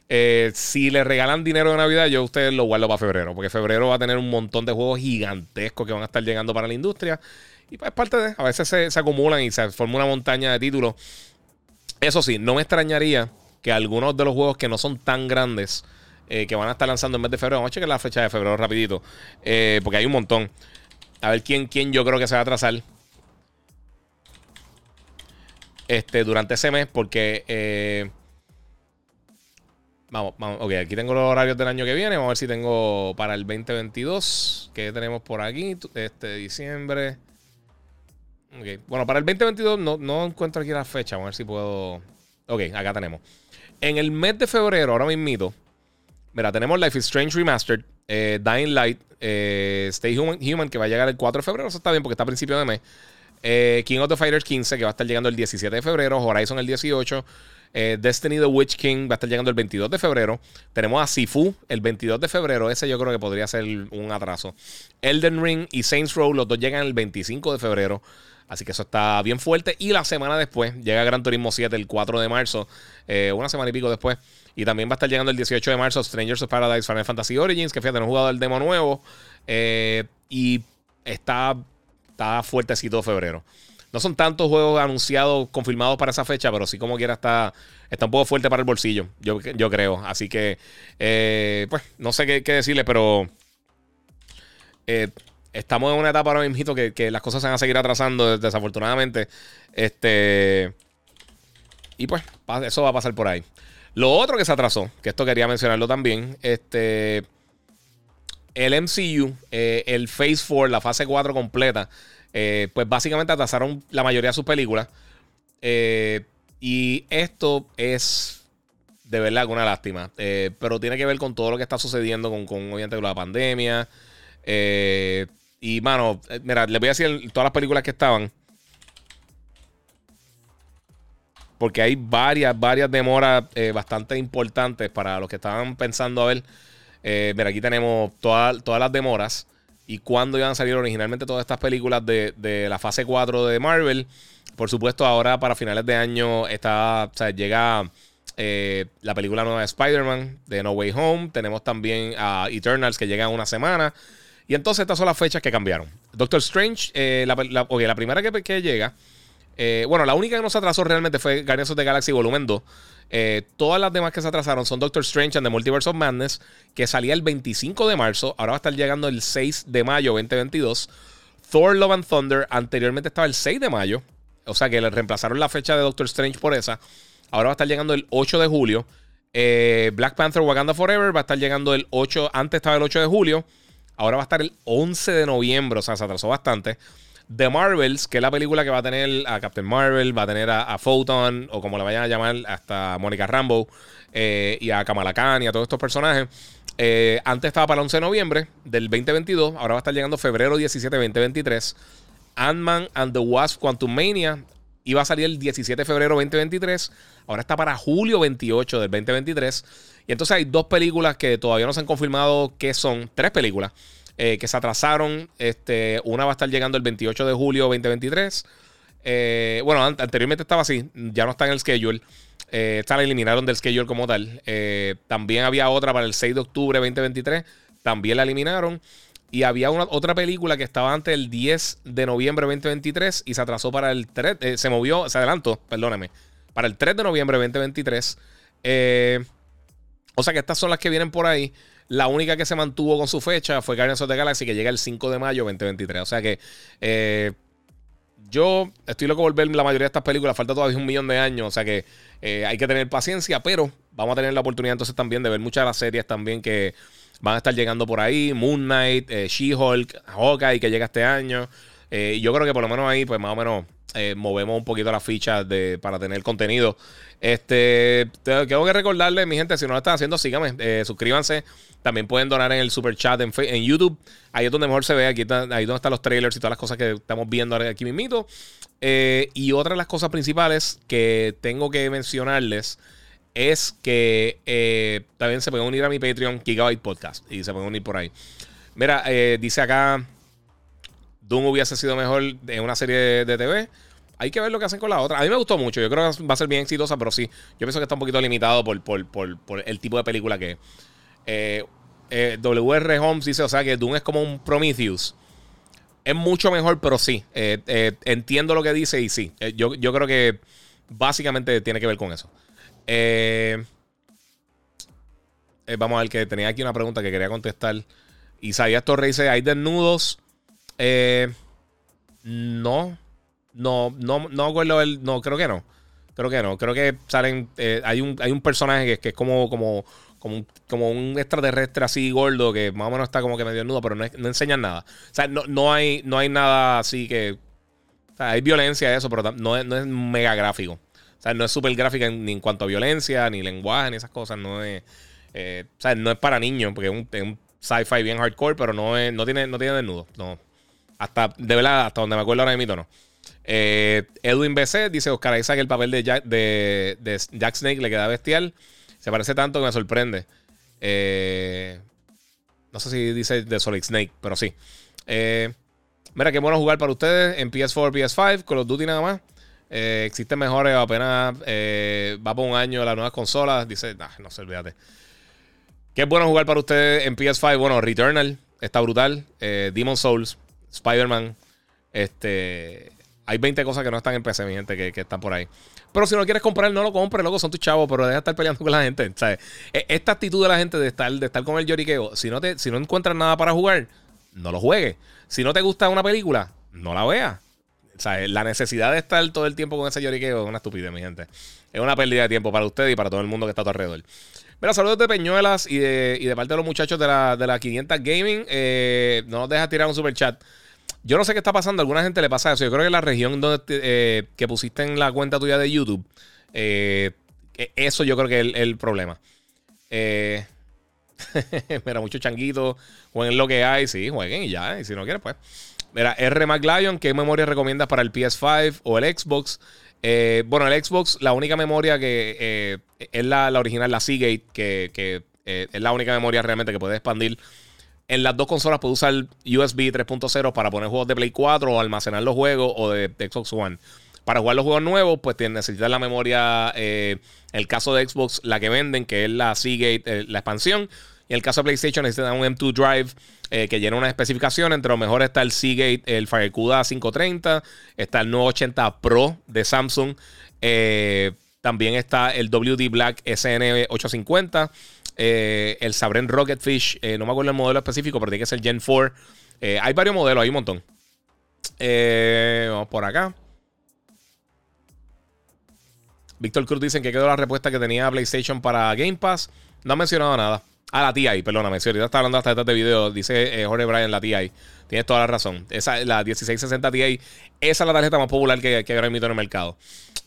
Eh, si le regalan dinero de Navidad, yo a ustedes lo guardo para febrero, porque febrero va a tener un montón de juegos gigantescos que van a estar llegando para la industria. Y pues parte de, a veces se, se acumulan y se forma una montaña de títulos. Eso sí, no me extrañaría que algunos de los juegos que no son tan grandes, eh, que van a estar lanzando en mes de febrero, vamos a checar la fecha de febrero rapidito, eh, porque hay un montón. A ver quién, quién yo creo que se va a atrasar este, durante ese mes, porque... Eh, vamos, vamos, ok, aquí tengo los horarios del año que viene. Vamos a ver si tengo para el 2022. que tenemos por aquí? Este, diciembre. Okay. Bueno, para el 2022 no, no encuentro aquí la fecha. Vamos a ver si puedo. Ok, acá tenemos. En el mes de febrero, ahora mismo, mira, tenemos Life is Strange Remastered, eh, Dying Light, eh, Stay Human, que va a llegar el 4 de febrero, eso está bien porque está a principio de mes. Eh, King of the Fighters 15, que va a estar llegando el 17 de febrero, Horizon el 18. Destiny the Witch King va a estar llegando el 22 de febrero. Tenemos a Sifu el 22 de febrero. Ese yo creo que podría ser un atraso. Elden Ring y Saints Row, los dos llegan el 25 de febrero. Así que eso está bien fuerte. Y la semana después llega Gran Turismo 7 el 4 de marzo. Eh, una semana y pico después. Y también va a estar llegando el 18 de marzo Strangers of Paradise Final Fantasy Origins. Que fíjate, no he jugado el demo nuevo. Eh, y está, está fuertecito febrero. No son tantos juegos anunciados, confirmados para esa fecha, pero sí como quiera está, está un poco fuerte para el bolsillo, yo, yo creo. Así que, eh, pues, no sé qué, qué decirle, pero estamos en una etapa ahora mismo que, que las cosas se van a seguir atrasando, desafortunadamente. Este. Y pues, eso va a pasar por ahí. Lo otro que se atrasó, que esto quería mencionarlo también, este. El MCU, eh, el Phase 4, la fase 4 completa, eh, pues básicamente atrasaron la mayoría de sus películas. Eh, y esto es de verdad una lástima. pero tiene que ver con todo lo que está sucediendo con, con obviamente, con la pandemia. Y, mano, eh, mira, les voy a decir todas las películas que estaban. Porque hay varias, varias demoras eh, bastante importantes para los que estaban pensando a ver. Eh, mira, aquí tenemos todas las demoras y cuándo iban a salir originalmente todas estas películas de, la fase 4 de Marvel. Por supuesto, ahora para finales de año está, llega la película nueva de Spider-Man de No Way Home. Tenemos también a Eternals que llega en una semana. Y entonces estas son las fechas que cambiaron. Doctor Strange, eh, la, primera que, llega, eh, bueno, la única que no se atrasó realmente fue Guardians of the Galaxy Volumen 2. Eh, todas las demás que se atrasaron son Doctor Strange and the Multiverse of Madness, que salía el 25 de marzo, ahora va a estar llegando el 6 de mayo 2022. Thor Love and Thunder, anteriormente estaba el 6 de mayo, o sea que le reemplazaron la fecha de Doctor Strange por esa. Ahora va a estar llegando el 8 de julio. Black Panther Wakanda Forever va a estar llegando el 8, antes estaba el 8 de julio. Ahora va a estar el 11 de noviembre, o sea, se atrasó bastante. The Marvels, que es la película que va a tener a Captain Marvel, va a tener a, Photon, o como le vayan a llamar, hasta Mónica Rambo, eh, y a Kamala Khan y a todos estos personajes. Eh, antes estaba para el 11 de noviembre del 2022, ahora va a estar llegando febrero 17, 2023. Ant-Man and the Wasp Quantum Mania iba a salir el 17 de febrero 2023, ahora está para julio 28 del 2023. Y entonces hay dos películas que todavía no se han confirmado que son, tres películas eh, que se atrasaron. Este, una va a estar llegando el 28 de julio 2023. Eh, bueno, anteriormente estaba así, ya no está en el schedule. Eh, esta la eliminaron del schedule como tal. Eh, también había otra para el 6 de octubre 2023, también la eliminaron. Y había una, otra película que estaba antes el 10 de noviembre 2023 y se atrasó para el 3, se movió, se adelantó, perdóname, para el 3 de noviembre 2023. Eh, o sea que estas son las que vienen por ahí. La única que se mantuvo con su fecha fue Guardians of the Galaxy, que llega el 5 de mayo 2023. O sea que eh, yo estoy loco por ver la mayoría de estas películas. Falta todavía un millón de años. O sea que eh, hay que tener paciencia, pero vamos a tener la oportunidad entonces también de ver muchas de las series también que van a estar llegando por ahí. Moon Knight, eh, She-Hulk, Hawkeye, que llega este año. yo creo que por lo menos ahí, pues más o menos eh, movemos un poquito las fichas de, para tener contenido. Este, tengo que recordarles, mi gente, si no lo están haciendo, síganme, eh, suscríbanse. También pueden donar en el super chat en, YouTube. Ahí es donde mejor se ve. Aquí ahí donde están los trailers y todas las cosas que estamos viendo aquí mismito. Eh, y otra de las cosas principales que tengo que mencionarles es que también se pueden unir a mi Patreon, Gigabyte Podcast, y se pueden unir por ahí. Mira, dice acá, Doom hubiese sido mejor en una serie de, TV. Hay que ver lo que hacen con la otra. A mí me gustó mucho. Yo creo que va a ser bien exitosa, pero sí. Yo pienso que está un poquito limitado por, el tipo de película que es. WR Holmes dice, o sea, que Doom es como un Prometheus es mucho mejor, pero sí. Eh, eh, entiendo lo que dice y sí. Eh, yo, yo, creo que básicamente tiene que ver con eso. vamos a ver que tenía aquí una pregunta que quería contestar. Isaías Torres dice: ¿Hay desnudos? No. No, no, no acuerdo. El, no, creo que no. Creo que no. Creo que salen. hay, un, hay un personaje que, que es como, como como un, extraterrestre así gordo que más o menos está como que medio nudo, pero no, no enseñan nada. O sea, no, no, hay, no hay nada así que. O sea, hay violencia, eso, pero no es, no es mega gráfico. O sea, no es súper gráfica ni en cuanto a violencia, ni lenguaje, ni esas cosas. No es. Eh, o sea, no es para niños, porque es un, sci-fi bien hardcore, pero no, es, no, tiene, no tiene desnudo. No. Hasta, de verdad, hasta donde me acuerdo ahora mismo, no. Eh, Edwin BC dice: Oscar Isaac, el papel de Jack, de, Jack Snake le queda bestial. Se parece tanto que me sorprende. Eh, no sé si dice de Solid Snake, pero sí. Eh, mira, qué bueno jugar para ustedes en PS4, PS5, Call of Duty nada más. Eh, existen mejores, apenas va por un año las nuevas consolas. Dice, no sé, olvídate. Qué bueno jugar para ustedes en PS5. Bueno, Returnal está brutal. Demon Souls, Spider-Man. Este, hay 20 cosas que no están en PC, mi gente, que están por ahí. Pero si no quieres comprar, no lo compres, loco, son tus chavos, pero deja de estar peleando con la gente. ¿sabes? E, esta actitud de la gente de estar, de estar con el lloriqueo, si no, te, si no encuentras nada para jugar, no lo juegues. Si no te gusta una película, no la veas. ¿Sabes? La necesidad de estar todo el tiempo con ese lloriqueo es una estupidez, mi gente. Es una pérdida de tiempo para usted y para todo el mundo que está a tu alrededor. Mira, saludos de Peñuelas y de, y de parte de los muchachos de la, de la 500 Gaming. Eh, no nos dejas tirar un super chat. Yo no sé qué está pasando. A alguna gente le pasa eso. Yo creo que la región donde eh, que pusiste en la cuenta tuya de YouTube, eh, e, eso yo creo que es el, problema. Eh, mira, muchos changuitos. Jueguen lo que hay. Sí, jueguen y ya. Y si no quieres, pues. Mira, R. McLion, ¿qué memoria recomiendas para el PS5 o el Xbox? bueno, el Xbox, la única memoria que es la, original, la Seagate, que, que es la única memoria realmente que puede expandir en las dos consolas puedes usar USB 3.0 para poner juegos de Play 4 o almacenar los juegos o de, Xbox One. Para jugar los juegos nuevos, pues necesitas la memoria. Eh, en el caso de Xbox, la que venden, que es la Seagate, eh, la expansión. Y en el caso de PlayStation, necesitas un M2 Drive eh, que llena una especificación. Entre lo mejor está el Seagate, el FireCuda 530. Está el 980 Pro de Samsung. también está el WD Black SN 850. Eh, el Sabren Rocketfish, eh, no me acuerdo el modelo específico, pero tiene que ser Gen 4. Eh, hay varios modelos, hay un montón. vamos por acá. Víctor Cruz dicen que quedó la respuesta que tenía PlayStation para Game Pass. No ha mencionado nada. Ah, la TI, perdóname. Si ahorita está hablando hasta de video, dice Jorge Bryan, la TI. Tienes toda la razón. Esa, la 1660 Ti, esa es la tarjeta más popular que, que ahora en el mercado.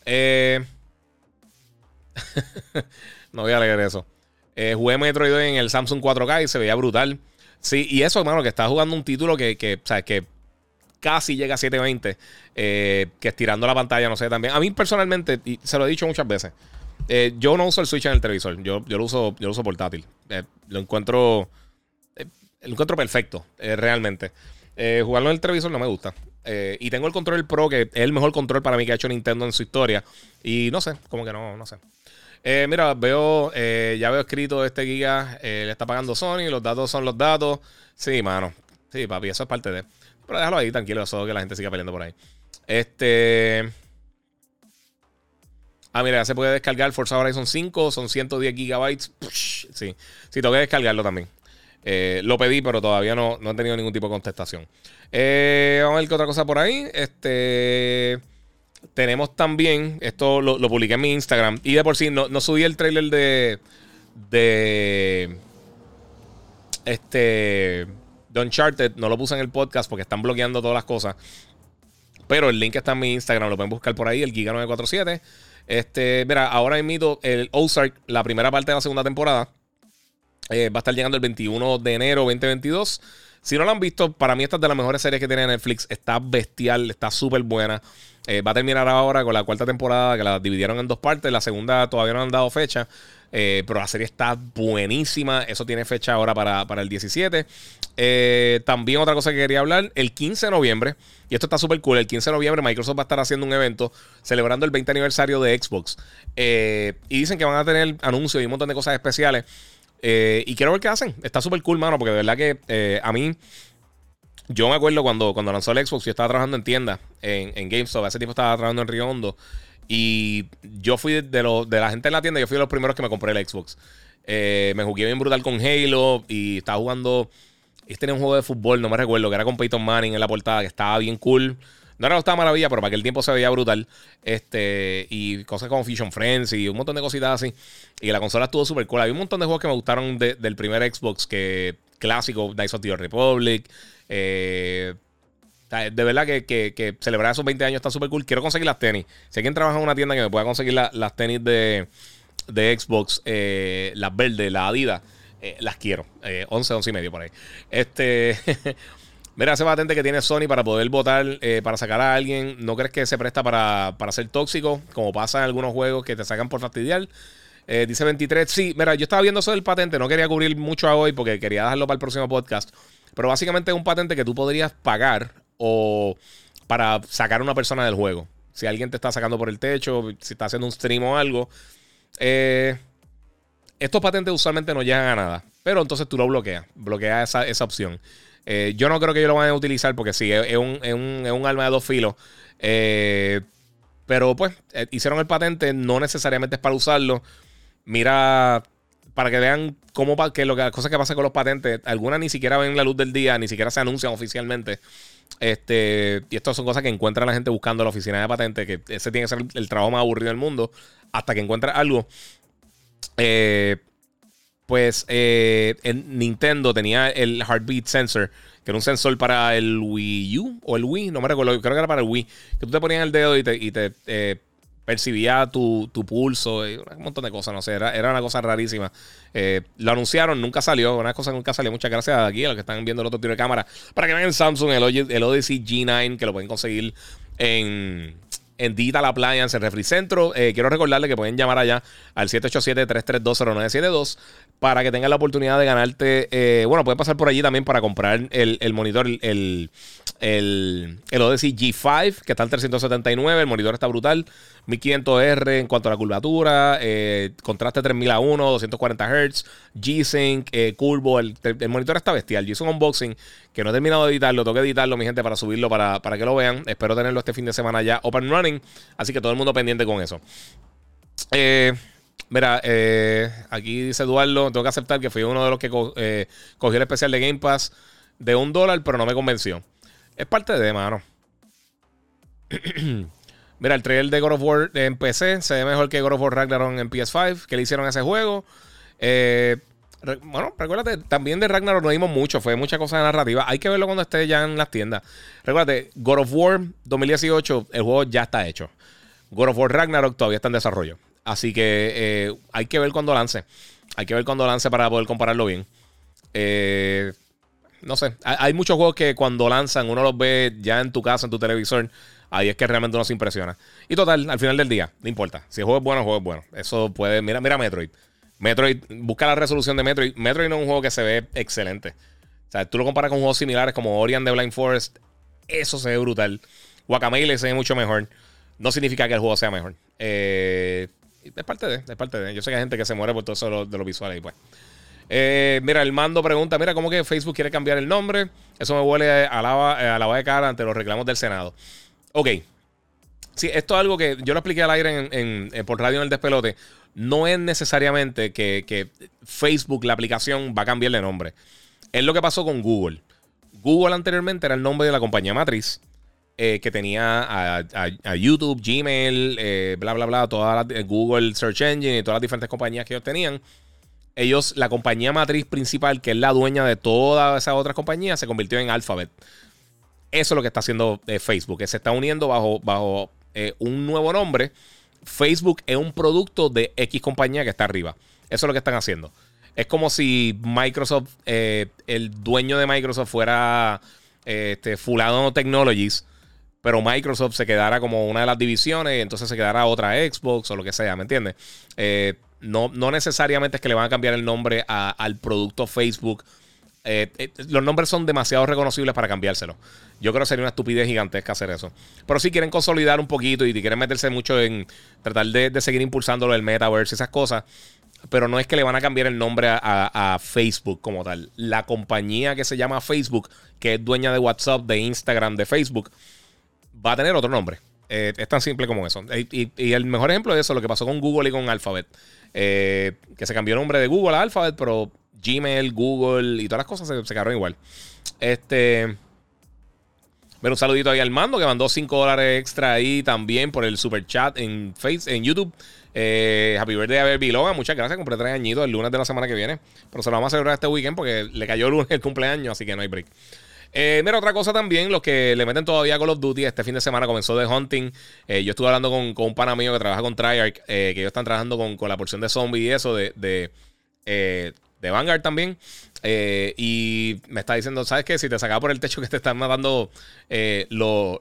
no voy a leer eso. Eh, jugué Metroid en el Samsung 4K y se veía brutal. Sí, y eso, hermano, que está jugando un título que, que, que casi llega a 720, eh, que estirando la pantalla, no sé, también. A mí personalmente, y se lo he dicho muchas veces, eh, yo no uso el Switch en el televisor, yo, yo, lo, uso, yo lo uso portátil. lo encuentro, lo encuentro perfecto, realmente. jugarlo en el televisor no me gusta. y tengo el control Pro, que es el mejor control para mí que ha hecho Nintendo en su historia. Y no sé, como que no, no sé. Eh, mira, veo, eh, ya veo escrito este giga, eh, le está pagando Sony, los datos son los datos. Sí, mano. Sí, papi, eso es parte de. Pero déjalo ahí, tranquilo, eso que la gente siga peleando por ahí. Este. Ah, mira, se puede descargar Forza Horizon 5, son 110 gigabytes. sí, sí, tengo que descargarlo también. lo pedí, pero todavía no, no he tenido ningún tipo de contestación. vamos a ver qué otra cosa por ahí. Este. Tenemos también, esto lo, publiqué en mi Instagram. Y de por sí, no, subí el trailer de. De. Este. De Uncharted. No lo puse en el podcast porque están bloqueando todas las cosas. Pero el link está en mi Instagram. Lo pueden buscar por ahí, el Giga947. Este, mira, ahora invito el Ozark, la primera parte de la segunda temporada. va a estar llegando el 21 de enero 2022. Si no lo han visto, para mí esta es de las mejores series que tiene Netflix. Está bestial, está súper buena. Va a terminar ahora con la cuarta temporada, que la dividieron en dos partes. La segunda todavía no han dado fecha. Eh, pero la serie está buenísima. Eso tiene fecha ahora para, el 17. Eh, también otra cosa que quería hablar, el 15 de noviembre, y esto está súper cool, el 15 de noviembre Microsoft va a estar haciendo un evento celebrando el 20 aniversario de Xbox. Eh, y dicen que van a tener anuncios y un montón de cosas especiales. y quiero ver qué hacen. Está súper cool, mano, porque de verdad que a mí... Yo me acuerdo cuando, cuando lanzó el Xbox, yo estaba trabajando en tienda, en, en GameStop. Ese tiempo estaba trabajando en Río Hondo. Y yo fui de, de la gente en la tienda, yo fui de los primeros que me compré el Xbox. Eh, me jugué bien brutal con Halo y estaba jugando. Este tenía un juego de fútbol, no me recuerdo, que era con Peyton Manning en la portada, que estaba bien cool. No era estaba maravilla, pero para aquel tiempo se veía brutal. Este, y cosas como Fusion Friends y un montón de cositas así. Y la consola estuvo súper cool. Hay un montón de juegos que me gustaron del primer Xbox, que clásico, Dice of the Republic. Eh, de verdad que, celebrar esos 20 años está súper cool. Quiero conseguir las tenis. Si alguien trabaja en una tienda que me pueda conseguir las tenis de, Xbox, eh, las verdes, las Adidas, eh, las quiero. 11, eh, 11 y medio por ahí. Este. Mira, ese patente que tiene Sony para poder votar, para sacar a alguien, ¿no crees que se presta para, ser tóxico? Como pasa en algunos juegos que te sacan por fastidiar. dice 23, sí, mira, yo estaba viendo eso del patente, no quería cubrir mucho a hoy porque quería dejarlo para el próximo podcast. Pero básicamente es un patente que tú podrías pagar o para sacar a una persona del juego. Si alguien te está sacando por el techo, si está haciendo un stream o algo. Eh, estos patentes usualmente no llegan a nada. Pero entonces tú lo bloqueas. Bloqueas esa, opción. Eh, yo no creo que ellos lo vayan a utilizar porque sí, es, un, es, un, arma de dos filos. Eh, pero pues, hicieron el patente, no necesariamente es para usarlo. Mira, para que vean cómo que lo que las cosas que pasan con los patentes, algunas ni siquiera ven la luz del día, ni siquiera se anuncian oficialmente. Este, y estas son cosas que encuentra la gente buscando la oficina de patentes, que ese tiene que ser el, trabajo más aburrido del mundo, hasta que encuentra algo. Eh, pues eh, en Nintendo tenía el Heartbeat Sensor, que era un sensor para el Wii U o el Wii, no me recuerdo, creo que era para el Wii, que tú te ponías el dedo y te, eh, percibía tu, pulso, y un montón de cosas, no sé, era, era una cosa rarísima. Eh, lo anunciaron, nunca salió, una cosa nunca salió. Muchas gracias aquí a los que están viendo el otro tiro de cámara. Para que vean Samsung, el, el Odyssey G9, que lo pueden conseguir en en Digital Appliance, en Refri Centro. Eh, quiero recordarle que pueden llamar allá al 787-3320972 para que tengan la oportunidad de ganarte. Eh, bueno, pueden pasar por allí también para comprar el, monitor, el, el, el, Odyssey G5, que está en 379. El monitor está brutal. 1500R en cuanto a la curvatura, eh, contraste 3000 a 1, 240 Hz, G-Sync, curvo. El, monitor está bestial. Yo hice un unboxing que no he terminado de editarlo. Tengo que editarlo, mi gente, para subirlo, para, para que lo vean. Espero tenerlo este fin de semana ya open running. Así que todo el mundo pendiente con eso. Eh, mira, eh, aquí dice Eduardo, tengo que aceptar que fui uno de los que eh, cogió el especial de Game Pass de un dólar, pero no me convenció. Es parte de, mano. Mira, el trailer de God of War en PC se ve mejor que God of War Ragnarok en PS5, que le hicieron a ese juego. Eh, bueno, recuérdate, también de Ragnarok no dimos mucho, fue mucha cosa de narrativa. Hay que verlo cuando esté ya en las tiendas. Recuérdate, God of War 2018, el juego ya está hecho. God of War Ragnarok todavía está en desarrollo. Así que eh, hay que ver cuando lance. Hay que ver cuando lance para poder compararlo bien. Eh, no sé, hay, muchos juegos que cuando lanzan uno los ve ya en tu casa, en tu televisor. Ahí es que realmente uno se impresiona. Y total, al final del día, no importa. Si el juego es bueno, el juego es bueno. Eso puede. Mira, mira Metroid. Metroid, busca la resolución de Metroid. Metroid no es un juego que se ve excelente. O sea, tú lo comparas con juegos similares como Orion de Blind Forest. Eso se ve brutal. Guacamole se ve mucho mejor. No significa que el juego sea mejor. Eh, es parte de, es parte de. Yo sé que hay gente que se muere por todo eso de los visuales y pues. Eh, mira, el mando pregunta: Mira, ¿cómo que Facebook quiere cambiar el nombre? Eso me huele a la, a la de cara ante los reclamos del Senado. Ok. Sí, esto es algo que yo lo expliqué al aire en, por radio en el despelote. No es necesariamente que, Facebook, la aplicación, va a cambiar de nombre. Es lo que pasó con Google. Google anteriormente era el nombre de la compañía matriz. Eh, que tenía a, YouTube, Gmail, eh, bla, bla, bla, toda la, Google Search Engine y todas las diferentes compañías que ellos tenían. Ellos, la compañía matriz principal, que es la dueña de todas esas otras compañías, se convirtió en Alphabet. Eso es lo que está haciendo eh, Facebook, que se está uniendo bajo, bajo eh, un nuevo nombre. Facebook es un producto de X compañía que está arriba. Eso es lo que están haciendo. Es como si Microsoft, eh, el dueño de Microsoft fuera este, Fulano Technologies, pero Microsoft se quedara como una de las divisiones y entonces se quedara otra Xbox o lo que sea, ¿me entiendes? Eh, no, no necesariamente es que le van a cambiar el nombre al producto Facebook. Eh, los nombres son demasiado reconocibles para cambiárselo. Yo creo que sería una estupidez gigantesca hacer eso. Pero si quieren consolidar un poquito y quieren meterse mucho en tratar de, de seguir impulsando el metaverse y esas cosas, pero no es que le van a cambiar el nombre a, Facebook como tal. La compañía que se llama Facebook, que es dueña de WhatsApp, de Instagram, de Facebook, va a tener otro nombre. Eh, es tan simple como eso. Y, el mejor ejemplo de eso es lo que pasó con Google y con Alphabet. Eh, que se cambió el nombre de Google a Alphabet, pero Gmail, Google y todas las cosas se, se igual. Este. Pero un saludito ahí al mando que mandó 5 dólares extra ahí también por el super chat en, face, en YouTube. Eh, happy birthday a Baby Logan. Muchas gracias. Compré tres añitos el lunes de la semana que viene. Pero se lo vamos a celebrar este weekend porque le cayó el lunes el cumpleaños, así que no hay break. Eh, mira, otra cosa también, los que le meten todavía Call of Duty, este fin de semana comenzó de Hunting. Eh, yo estuve hablando con, un pana mío que trabaja con Treyarch, que ellos están trabajando con, la porción de zombie y eso, de, de, de Vanguard también. Eh, y me está diciendo, ¿sabes qué? Si te sacaba por el techo que te están matando eh, los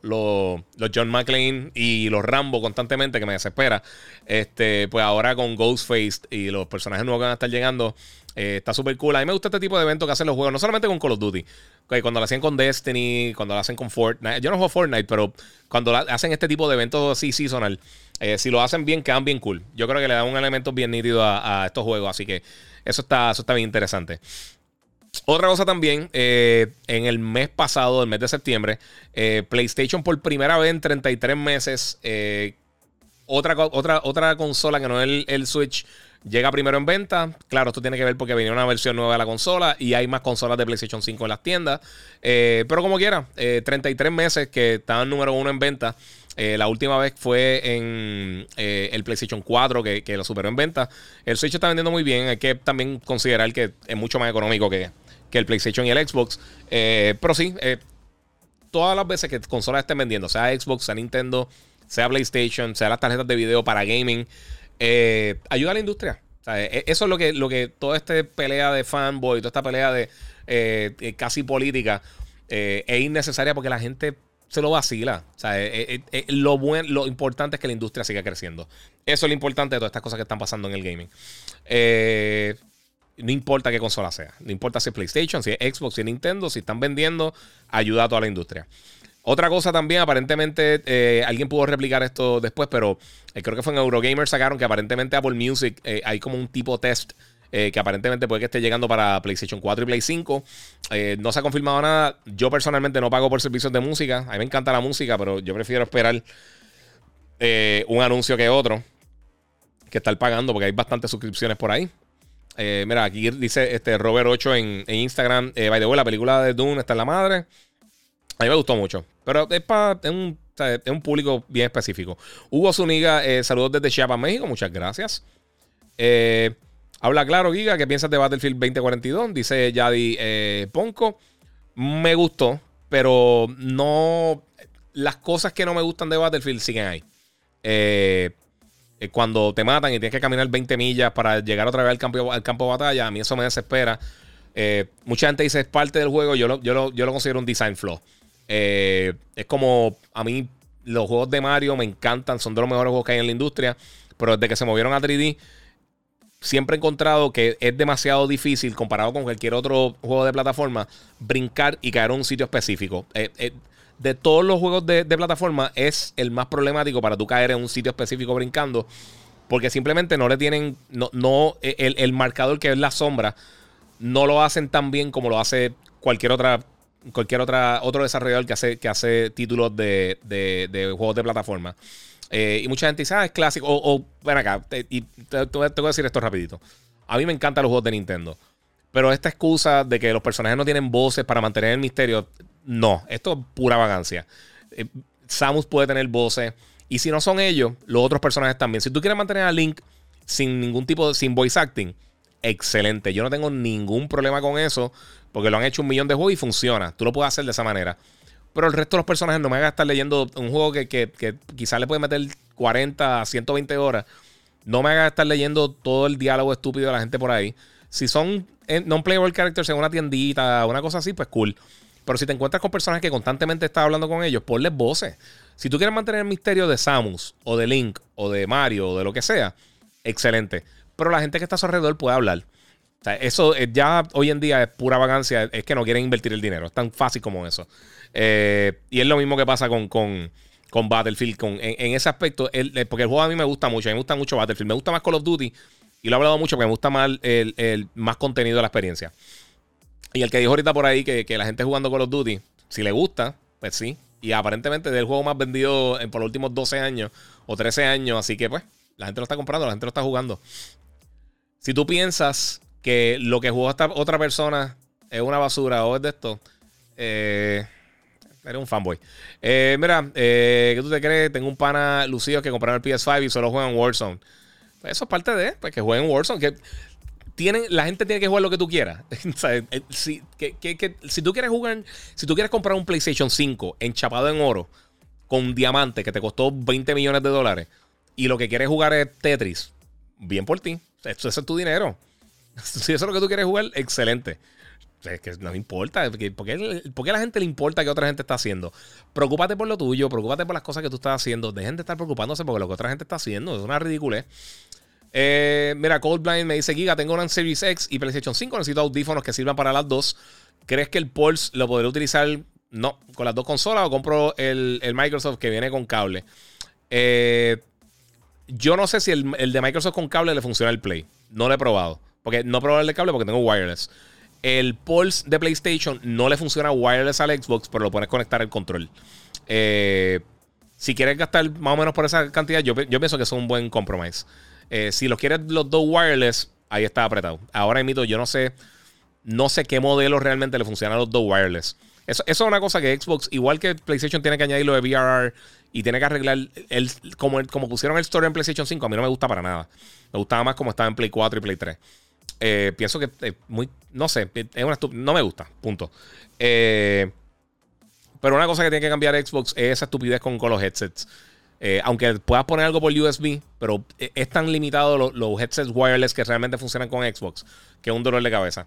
John McClane y los Rambo constantemente, que me desespera, este, pues ahora con Ghostface y los personajes nuevos que van a estar llegando, eh, está súper cool. A mí me gusta este tipo de eventos que hacen los juegos, no solamente con Call of Duty, cuando lo hacen con Destiny, cuando lo hacen con Fortnite. Yo no juego Fortnite, pero cuando hacen este tipo de eventos así seasonal, si lo hacen bien, quedan bien cool. Yo creo que le dan un elemento bien nítido a, estos juegos, así que eso está, eso está bien interesante. Otra cosa también, eh, en el mes pasado, el mes de septiembre, eh, PlayStation por primera vez en 33 meses, eh, otra, otra, otra consola que no es el, Switch, llega primero en venta. Claro, esto tiene que ver porque venía una versión nueva de la consola y hay más consolas de PlayStation 5 en las tiendas. pero como quiera, 33 meses que estaban número uno en venta. la última vez fue en el PlayStation 4 que, lo superó en venta. El Switch está vendiendo muy bien. Hay que también considerar que es mucho más económico que, que el PlayStation y el Xbox. Eh, pero sí, eh, todas las veces que consolas estén vendiendo, sea Xbox, sea Nintendo, sea PlayStation, sea las tarjetas de video para gaming, eh, ayuda a la industria. eso es lo que, lo que toda esta pelea de fanboy, toda esta pelea de casi política es innecesaria porque la gente se lo vacila. lo, buen, lo importante es que la industria siga creciendo. Eso es lo importante de todas estas cosas que están pasando en el gaming. Eh, no importa qué consola sea. No importa si es PlayStation, si es Xbox, si es Nintendo, si están vendiendo, ayuda a toda la industria. Otra cosa también, aparentemente, eh, alguien pudo replicar esto después, pero eh, creo que fue en Eurogamer sacaron que aparentemente Apple Music eh, hay como un tipo test que aparentemente puede que esté llegando para PlayStation 4 y Play 5. no se ha confirmado nada. Yo personalmente no pago por servicios de música. A mí me encanta la música, pero yo prefiero esperar un anuncio que otro que estar pagando porque hay bastantes suscripciones por ahí. Mira, aquí dice este Robert 8 en, Instagram. Eh, by the way, la película de Dune está en la madre. A mí me gustó mucho. Pero es, para, un, un público bien específico. Hugo Zuniga, eh, saludos desde Chiapas, México. Muchas gracias. Eh, habla claro, Giga. ¿Qué piensas de Battlefield 2042? Dice Yadi Ponco. Me gustó, pero no. Las cosas que no me gustan de Battlefield siguen ahí. Eh. Eh, cuando te matan y tienes que caminar 20 millas para llegar otra vez al campo, al campo de batalla, a mí eso me desespera. Eh, mucha gente dice es parte del juego, yo lo, yo lo, yo lo considero un design flaw. Eh, es como a mí los juegos de Mario me encantan, son de los mejores juegos que hay en la industria, pero desde que se movieron a 3D, siempre he encontrado que es demasiado difícil comparado con cualquier otro juego de plataforma brincar y caer en un sitio específico de todos los juegos de, plataforma es el más problemático para tú caer en un sitio específico brincando. Porque simplemente no le tienen. No, no el, marcador que es la sombra. No lo hacen tan bien como lo hace cualquier otra. Cualquier otra, otro desarrollador que hace, que hace títulos de, juegos de plataforma. Eh, y mucha gente dice, ah, es clásico. O, ven acá, y te, te, voy a decir esto rapidito. A mí me encantan los juegos de Nintendo. Pero esta excusa de que los personajes no tienen voces para mantener el misterio, no, esto es pura vagancia. Eh, Samus puede tener voces. Y si no son ellos, los otros personajes también. Si tú quieres mantener a Link sin ningún tipo de. sin voice acting, excelente. Yo no tengo ningún problema con eso. Porque lo han hecho un millón de juegos y funciona. Tú lo puedes hacer de esa manera. Pero el resto de los personajes no me hagas estar leyendo un juego que, que, quizás le puede meter 40 a 120 horas. No me hagas estar leyendo todo el diálogo estúpido de la gente por ahí. Si son non-playable characters en una tiendita, una cosa así, pues cool. Pero si te encuentras con personas que constantemente estás hablando con ellos, ponles voces. Si tú quieres mantener el misterio de Samus, o de Link, o de Mario, o de lo que sea, excelente. Pero la gente que está a su alrededor puede hablar. Eso ya hoy en día es pura vagancia. Es que no quieren invertir el dinero. Es tan fácil como eso. Eh, y es lo mismo que pasa con, con, con Battlefield. Con, en, ese aspecto, porque el juego a mí me gusta mucho. A mí me gusta mucho Battlefield. Me gusta más Call of Duty. Y lo he hablado mucho porque me gusta más el, más contenido de la experiencia. Y el que dijo ahorita por ahí que, la gente jugando Call of Duty, si le gusta, pues sí. Y aparentemente es el juego más vendido por los últimos 12 años o 13 años. Así que pues, la gente lo está comprando, la gente lo está jugando. Si tú piensas que lo que jugó esta otra persona es una basura o es de esto, eh, eres un fanboy. Eh, mira, eh, ¿qué tú te crees? Tengo un pana lucido que compraron el PS5 y solo juegan Warzone. Pues eso es parte de, pues que jueguen Warzone. Que tienen, la gente tiene que jugar lo que tú quieras. Si, si tú quieres jugar, si tú quieres comprar un PlayStation 5 enchapado en oro con diamante que te costó 20 millones de dólares y lo que quieres jugar es Tetris, bien por ti. Eso, es tu dinero. Si eso es lo que tú quieres jugar, excelente. Es que no importa. Porque, porque, a la gente le importa que otra gente está haciendo? Preocúpate por lo tuyo, preocúpate por las cosas que tú estás haciendo. Dejen de estar preocupándose por lo que otra gente está haciendo. Es una ridiculez. Eh, mira, Coldblind me dice: Giga, tengo una Series X y PlayStation 5. Necesito audífonos que sirvan para las dos. ¿Crees que el Pulse lo podré utilizar? No, con las dos consolas o compro el, Microsoft que viene con cable. Eh, yo no sé si el, el, de Microsoft con cable le funciona el Play. No lo he probado. Porque no he probado el de cable porque tengo wireless. El Pulse de PlayStation no le funciona wireless al Xbox, pero lo puedes conectar al control. Eh, si quieres gastar más o menos por esa cantidad, yo, pienso que es un buen compromise. Eh, si los quieres los dos wireless, ahí está apretado. Ahora emito, yo no sé, no sé qué modelo realmente le funciona a los dos wireless. Eso, es una cosa que Xbox, igual que PlayStation tiene que añadir lo de VRR y tiene que arreglar el, como, como pusieron el store en PlayStation 5, a mí no me gusta para nada. Me gustaba más como estaba en Play 4 y Play 3. Eh, pienso que es muy, no sé, es una no me gusta, punto. Eh, pero una cosa que tiene que cambiar Xbox es esa estupidez con, los headsets. Eh, aunque puedas poner algo por USB, pero es tan limitado los, headsets wireless que realmente funcionan con Xbox, que es un dolor de cabeza.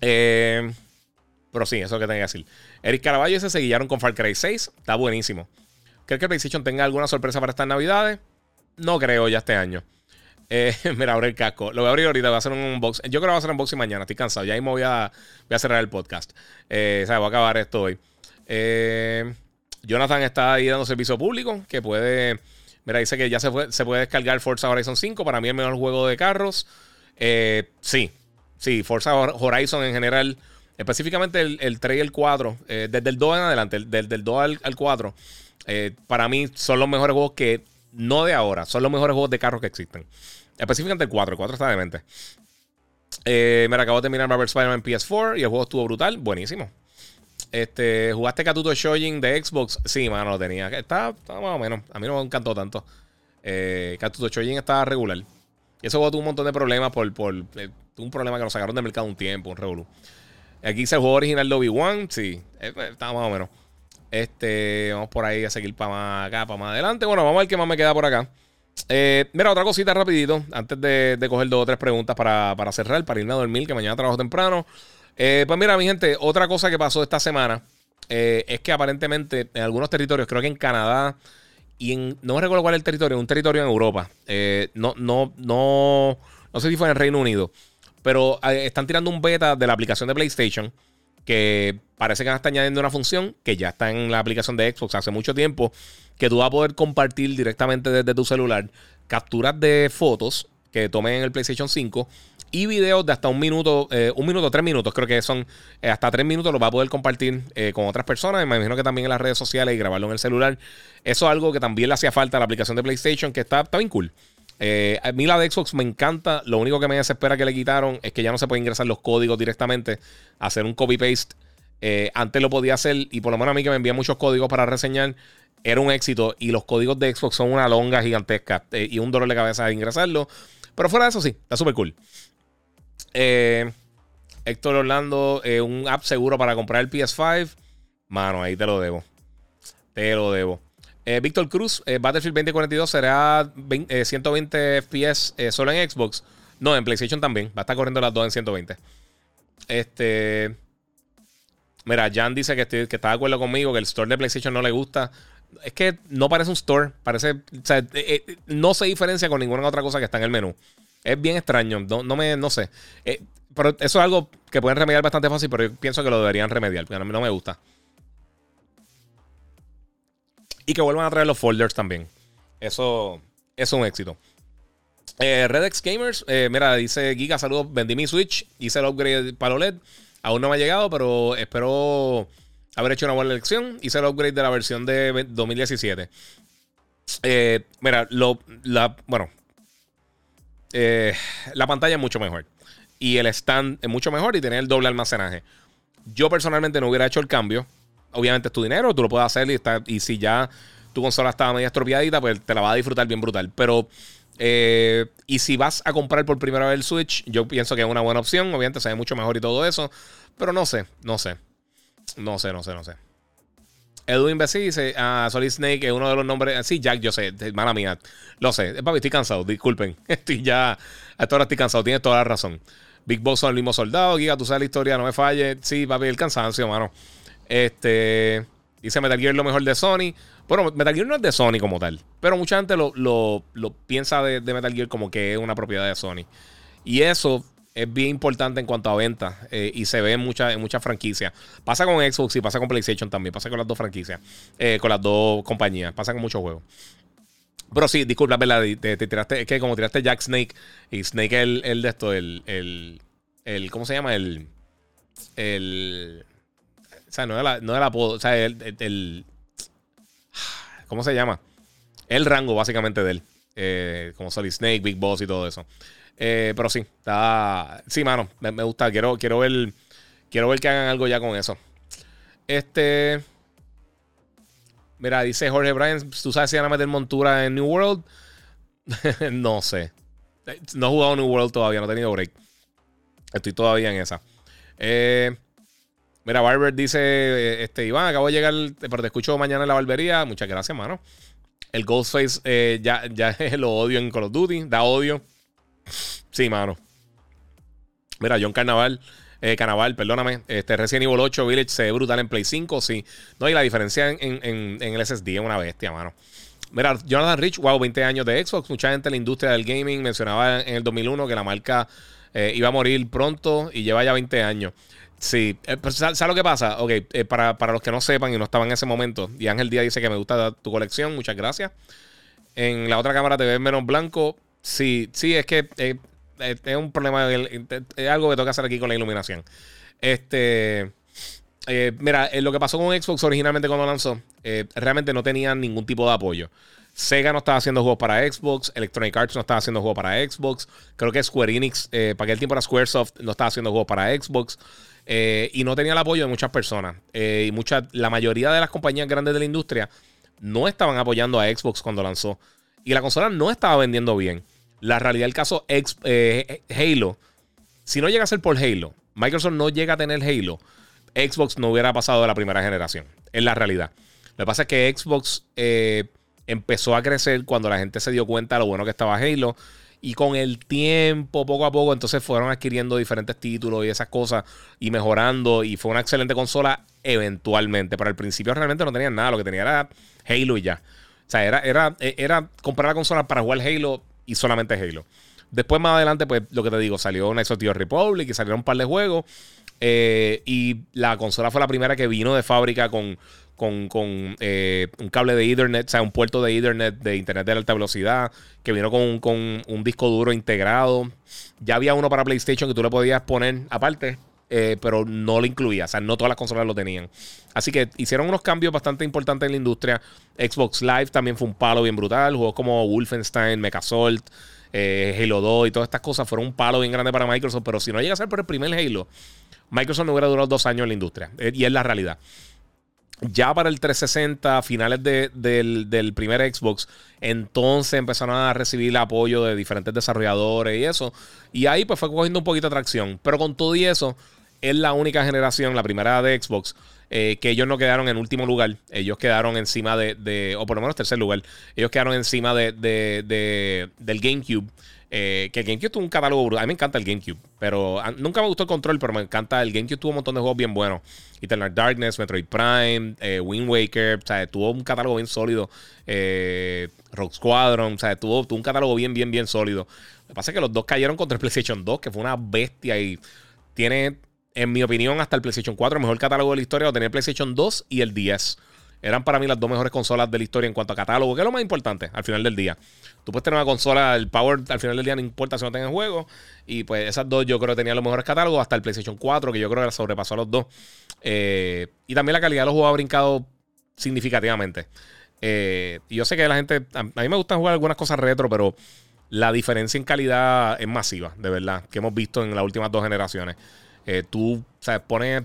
pero sí, eso es lo que tengo que decir. Eric Caraballo ese se guiaron con Far Cry 6. Está buenísimo. ¿Crees que PlayStation tenga alguna sorpresa para estas navidades? No creo ya este año. Eh, mira, abre el casco. Lo voy a abrir ahorita, voy a hacer un unboxing. Yo creo que voy a hacer un unboxing mañana, estoy cansado. Ya mismo voy a, voy a cerrar el podcast. Eh, Voy a acabar esto hoy. Eh, Jonathan está ahí dando servicio público, que puede... Mira, dice que ya se, puede descargar Forza Horizon 5. Para mí el mejor juego de carros. Eh, sí, sí, Forza Horizon en general. Específicamente el, el 3 y el 4. desde el 2 en adelante, del, del 2 al, al 4. Para mí son los mejores juegos que... No de ahora, son los mejores juegos de carros que existen. Específicamente el 4. El 4 está demente. Eh, me acabo de terminar Marvel Spider-Man en PS4 y el juego estuvo brutal. Buenísimo. Este, ¿Jugaste Katuto Shojin de Xbox? Sí, mano, lo tenía. Está, está, más o menos. A mí no me encantó tanto. Eh, Katuto Shojin estaba regular. Y ese juego tuvo un montón de problemas por, por eh, un problema que lo sacaron del mercado un tiempo, un revolu. Aquí hice el juego original de Obi-Wan. Sí, eh, estaba más o menos. Este, vamos por ahí a seguir para más acá, para más adelante. Bueno, vamos a ver qué más me queda por acá. Eh, mira, otra cosita rapidito, antes de, coger dos o tres preguntas para, cerrar, para irme a dormir, que mañana trabajo temprano. Eh, pues mira, mi gente, otra cosa que pasó esta semana eh, es que aparentemente en algunos territorios, creo que en Canadá y en, no me recuerdo cuál es el territorio, un territorio en Europa, no, no, no, no sé si fue en el Reino Unido, pero están tirando un beta de la aplicación de PlayStation que parece que van a estar añadiendo una función que ya está en la aplicación de Xbox hace mucho tiempo, que tú vas a poder compartir directamente desde tu celular capturas de fotos que tomen en el PlayStation 5 y videos de hasta un minuto, eh, un minuto, tres minutos, creo que son eh, hasta tres minutos, los va a poder compartir eh, con otras personas. Me imagino que también en las redes sociales y grabarlo en el celular. Eso es algo que también le hacía falta a la aplicación de PlayStation, que está, está bien cool. A mí la de Xbox me encanta. Lo único que me desespera que le quitaron es que ya no se puede ingresar los códigos directamente, hacer un copy-paste. antes lo podía hacer y por lo menos a mí que me envía muchos códigos para reseñar, era un éxito y los códigos de Xbox son una longa gigantesca eh, y un dolor de cabeza de ingresarlo. Pero fuera de eso, sí, está súper cool. Eh, Héctor Orlando, eh, un app seguro para comprar el PS5. Mano, ahí te lo debo. Te lo debo. Víctor Cruz, Battlefield 2042 será 120 FPS solo en Xbox. No, en PlayStation también. Va a estar corriendo las dos en 120. Este. Mira, Jan dice que, está de acuerdo conmigo, que el store de PlayStation no le gusta. Es que no parece un store, parece. Eh, eh, no se diferencia con ninguna otra cosa que está en el menú. Es bien extraño, no, no me, no sé. Eh, pero eso es algo que pueden remediar bastante fácil, pero yo pienso que lo deberían remediar, porque mí no me gusta. Y que vuelvan a traer los folders también. Eso, es un éxito. Redex Gamers, mira, dice Giga, saludos, vendí mi Switch, hice el upgrade para OLED. Aún no me ha llegado, pero espero haber hecho una buena elección. Hice el upgrade de la versión de 2017. Eh, mira, lo, la, bueno, eh, la pantalla es mucho mejor. Y el stand es mucho mejor y tener el doble almacenaje. Yo personalmente no hubiera hecho el cambio. Obviamente es tu dinero, tú lo puedes hacer y, está, y si ya tu consola estaba media estropeadita, pues te la vas a disfrutar bien brutal. Pero, eh, y si vas a comprar por primera vez el Switch, yo pienso que es una buena opción. Obviamente se ve mucho mejor y todo eso. Pero no sé, no sé. No sé, no sé, no sé. Edwin Bessie dice: ah, Solid Snake es uno de los nombres. Sí, Jack, yo sé, mala mía. Lo sé. Papi, estoy cansado, disculpen. Estoy ya. A esta hora estoy cansado, tienes toda la razón. Big Boss son el mismo soldado. Giga, tú sabes la historia, no me falle. Sí, papi, el cansancio, mano. Este. Dice Metal Gear lo mejor de Sony. Bueno, Metal Gear no es de Sony como tal. Pero mucha gente lo, lo, piensa de, Metal Gear como que es una propiedad de Sony. Y eso es bien importante en cuanto a ventas eh, y se ve en muchas mucha franquicias. Pasa con Xbox y pasa con PlayStation también, pasa con las dos franquicias, eh, con las dos compañías, pasa con muchos juegos. Pero sí, disculpa, ¿verdad? Te, tiraste, es que como tiraste Jack Snake y Snake el, el de esto, el, el, el, ¿cómo se llama? El, el, o sea, no es la, no apodo, o sea, el, el, ¿cómo se llama? El rango básicamente de él, eh, como Solid Snake, Big Boss y todo eso. Eh, pero sí, está. Sí, mano, me, gusta. Quiero, quiero ver. Quiero ver que hagan algo ya con eso. Este. Mira, dice Jorge Bryan, ¿tú sabes si van a meter montura en New World? no sé. No he jugado New World todavía, no he tenido break. Estoy todavía en esa. Eh, mira, Barber dice, este, Iván, acabo de llegar, pero te escucho mañana en la barbería. Muchas gracias, mano. El Ghostface eh, ya, ya lo odio en Call of Duty, da odio. Sí, mano. Mira, John Carnaval. Eh, Carnaval, perdóname. Este Resident Evil 8 Village se ve brutal en Play 5, sí. No, y la diferencia en, el SSD es una bestia, mano. Mira, Jonathan Rich, wow, 20 años de Xbox. Mucha gente en la industria del gaming mencionaba en el 2001 que la marca eh, iba a morir pronto y lleva ya 20 años. Sí, eh, ¿sabes lo que pasa? Ok, eh, para, para, los que no sepan y no estaban en ese momento, y Ángel Díaz dice que me gusta tu colección, muchas gracias. En la otra cámara te ves menos blanco. Sí, sí, es que eh, eh, es un problema, es algo que tengo que hacer aquí con la iluminación. Este, eh, mira, lo que pasó con Xbox originalmente cuando lanzó, realmente no tenía ningún tipo de apoyo. Sega no estaba haciendo juegos para Xbox, Electronic Arts no estaba haciendo juegos para Xbox, creo que Square Enix, para aquel tiempo era Squaresoft, no estaba haciendo juegos para Xbox. y no tenía el apoyo de muchas personas. y mucha, la mayoría de las compañías grandes de la industria no estaban apoyando a Xbox cuando lanzó. Y la consola no estaba vendiendo bien. La realidad del caso, eh, Halo, si no llega a ser por Halo, Microsoft no llega a tener Halo, Xbox no hubiera pasado de la primera generación. Es la realidad. Lo que pasa es que Xbox eh, empezó a crecer cuando la gente se dio cuenta de lo bueno que estaba Halo. Y con el tiempo, poco a poco, entonces fueron adquiriendo diferentes títulos y esas cosas y mejorando. Y fue una excelente consola eventualmente. Pero al principio realmente no tenían nada. Lo que tenía era Halo y ya. O sea, era, era, era comprar la consola para jugar Halo y solamente Halo. Después, más adelante, pues lo que te digo, salió una of Republic y salieron un par de juegos. Eh, y la consola fue la primera que vino de fábrica con, con, eh, un cable de Ethernet, o sea, un puerto de Ethernet de Internet de alta velocidad, que vino con, con un disco duro integrado. Ya había uno para PlayStation que tú le podías poner aparte eh, pero no lo incluía. O sea, no todas las consolas lo tenían. Así que hicieron unos cambios bastante importantes en la industria. Xbox Live también fue un palo bien brutal. Juegos como Wolfenstein, Mechasolt, eh, Halo 2 y todas estas cosas fueron un palo bien grande para Microsoft. Pero si no llega a ser por el primer Halo, Microsoft no hubiera durado dos años en la industria. Eh, y es la realidad. Ya para el 360, finales del, primer Xbox, entonces empezaron a recibir el apoyo de diferentes desarrolladores y eso. Y ahí pues fue cogiendo un poquito de tracción. Pero con todo y eso, es la única generación, la primera de Xbox, eh, que ellos no quedaron en último lugar. Ellos quedaron encima de, o por lo menos tercer lugar. Ellos quedaron encima de, del GameCube. Eh, que el GameCube tuvo un catálogo brutal. A mí me encanta el GameCube, pero nunca me gustó el control, pero me encanta. El GameCube tuvo un montón de juegos bien buenos. Eternal Darkness, Metroid Prime, eh, Wind Waker, o sea, tuvo un catálogo bien sólido. Eh, Rock Squadron, o sea, tuvo, tuvo, un catálogo bien, bien, bien sólido. Lo que pasa es que los dos cayeron contra el PlayStation 2, que fue una bestia y tiene, en mi opinión, hasta el PlayStation 4, el mejor catálogo de la historia, lo tenía el PlayStation 2 y el 10. Eran para mí las dos mejores consolas de la historia en cuanto a catálogo, que es lo más importante al final del día. Tú puedes tener una consola, el Power al final del día no importa si no tengas juego. Y pues esas dos yo creo que tenían los mejores catálogos, hasta el PlayStation 4, que yo creo que sobrepasó a los dos. Eh, y también la calidad de los juegos ha brincado significativamente. Eh, y yo sé que la gente, a, mí me gusta jugar algunas cosas retro, pero la diferencia en calidad es masiva, de verdad, que hemos visto en las últimas dos generaciones. Eh, tú, o sea, pones,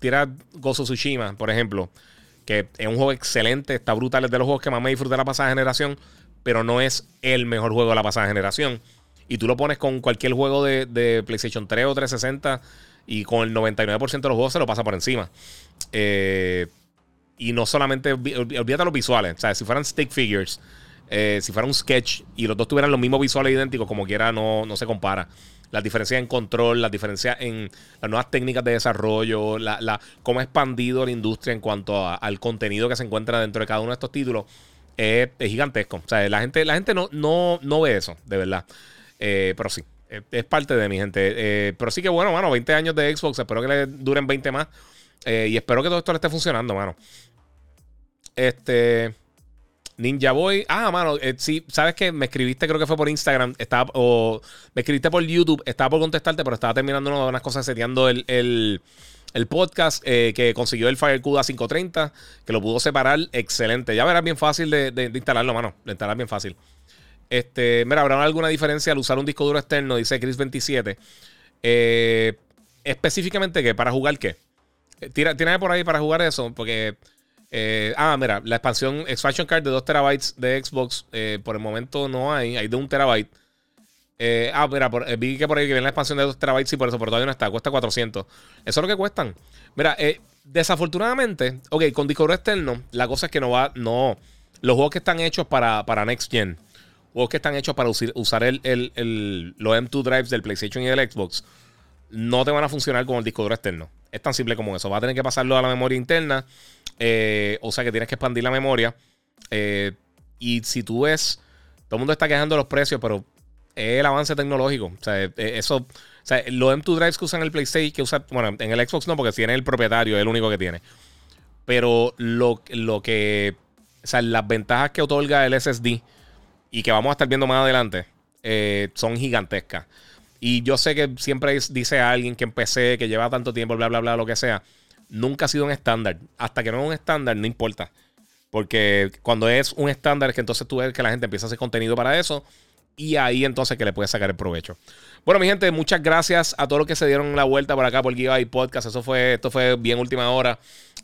tiras Gozo Tsushima, por ejemplo que es un juego excelente, está brutal, es de los juegos que más me disfruté de la pasada generación, pero no es el mejor juego de la pasada generación. Y tú lo pones con cualquier juego de, PlayStation 3 o 360 y con el 99% de los juegos se lo pasa por encima. Eh, y no solamente, olvídate los visuales, o sea, si fueran stick figures, eh, si fuera un sketch y los dos tuvieran los mismos visuales idénticos, como quiera, no, no se compara las diferencias en control, las diferencias en las nuevas técnicas de desarrollo, la, cómo ha expandido la industria en cuanto al contenido que se encuentra dentro de cada uno de estos títulos, es, gigantesco. O sea, la gente, la gente no, no, no ve eso, de verdad. Eh, pero sí, es, parte de mi gente. Eh, pero sí que bueno, mano, 20 años de Xbox, espero que le duren 20 más. Eh, y espero que todo esto le esté funcionando, mano. Este. Ninja Boy. Ah, mano, eh, sí, sabes que me escribiste, creo que fue por Instagram, estaba, o me escribiste por YouTube, estaba por contestarte, pero estaba terminando unas cosas seteando el, el, podcast eh, que consiguió el FireCuda 530, que lo pudo separar, excelente. Ya verás bien fácil de, instalarlo, mano, de instalar bien fácil. Este, mira, ¿habrá alguna diferencia al usar un disco duro externo? Dice Chris27. Eh, específicamente, ¿qué? ¿Para jugar qué? Tira, tírame por ahí para jugar eso, porque eh, ah, mira, la expansión Expansion Card de 2 terabytes de Xbox, eh, por el momento no hay, hay de 1 terabyte. Eh, ah, mira, vi que por ahí que viene la expansión de 2 terabytes y por eso, por todavía no está, cuesta 400. Eso es lo que cuestan. Mira, desafortunadamente, ok, con disco externo, la cosa es que no va, no, los juegos que están hechos para, para Next Gen, juegos que están hechos para usar el, el, los M2 drives del PlayStation y del Xbox, no te van a funcionar con el disco externo. Es tan simple como eso. Va a tener que pasarlo a la memoria interna. Eh, o sea que tienes que expandir la memoria. Eh, y si tú ves, todo el mundo está quejando los precios, pero es el avance tecnológico. O sea, eh, eso. O sea, los M2 drives que usan el PlayStation, que usa, bueno, en el Xbox no, porque tiene el propietario, es el único que tiene. Pero lo, lo que. O sea, las ventajas que otorga el SSD y que vamos a estar viendo más adelante son gigantescas. Y yo sé que siempre dice alguien que empecé, que lleva tanto tiempo, bla, bla, bla, lo que sea nunca ha sido un estándar. Hasta que no es un estándar, no importa. Porque cuando es un estándar, es que entonces tú ves que la gente empieza a hacer contenido para eso. Y ahí entonces que le puedes sacar el provecho. Bueno, mi gente, muchas gracias a todos los que se dieron la vuelta por acá por Gigabyte Podcast. Eso fue, esto fue bien última hora.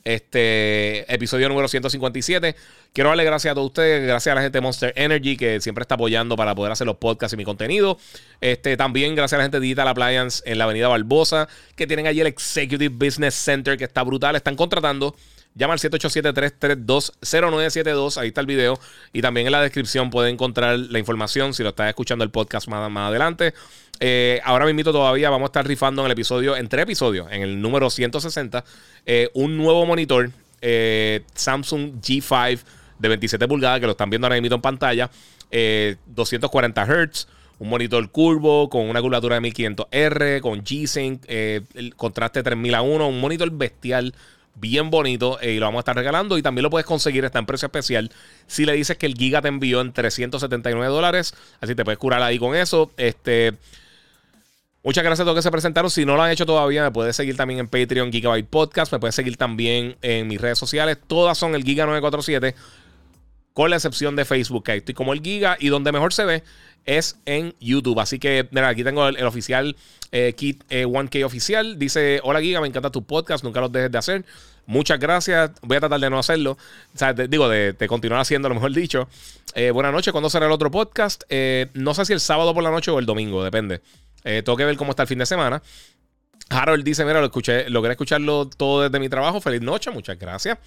Este episodio número 157. Quiero darle gracias a todos ustedes, gracias a la gente de Monster Energy que siempre está apoyando para poder hacer los podcasts y mi contenido. Este, también gracias a la gente de Digital Appliance en la avenida Barbosa, que tienen allí el Executive Business Center, que está brutal. Están contratando. Llama al 787-332-0972. Ahí está el video. Y también en la descripción pueden encontrar la información si lo estás escuchando el podcast más, más adelante. Eh, ahora me invito todavía, vamos a estar rifando en el episodio, en tres episodios, en el número 160, eh, un nuevo monitor eh, Samsung G5 de 27 pulgadas, que lo están viendo ahora mismo en pantalla, 240 Hz, un monitor curvo con una curvatura de 1500R, con G-Sync, el contraste 3000 a 1, un monitor bestial bien bonito y lo vamos a estar regalando y también lo puedes conseguir, está en precio especial si le dices que el Giga te envió en 379 dólares, así te puedes curar ahí con eso, este... Muchas gracias a todos que se presentaron. Si no lo han hecho todavía, me puedes seguir también en Patreon Gigabyte Podcast. Me puedes seguir también en mis redes sociales. Todas son el Giga947. Con la excepción de Facebook, que estoy como el Giga. Y donde mejor se ve es en YouTube. Así que, mira, aquí tengo el, oficial eh, Kit 1K eh, oficial. Dice: Hola Giga, me encanta tu podcast. Nunca los dejes de hacer. Muchas gracias. Voy a tratar de no hacerlo. O sea, digo, de, continuar haciendo, lo mejor dicho. Eh, buenas noches. ¿Cuándo será el otro podcast? no sé si el sábado por la noche o el domingo, depende. Eh, tengo que ver cómo está el fin de semana. Harold dice: Mira, lo escuché, logré escucharlo todo desde mi trabajo. Feliz noche, muchas gracias.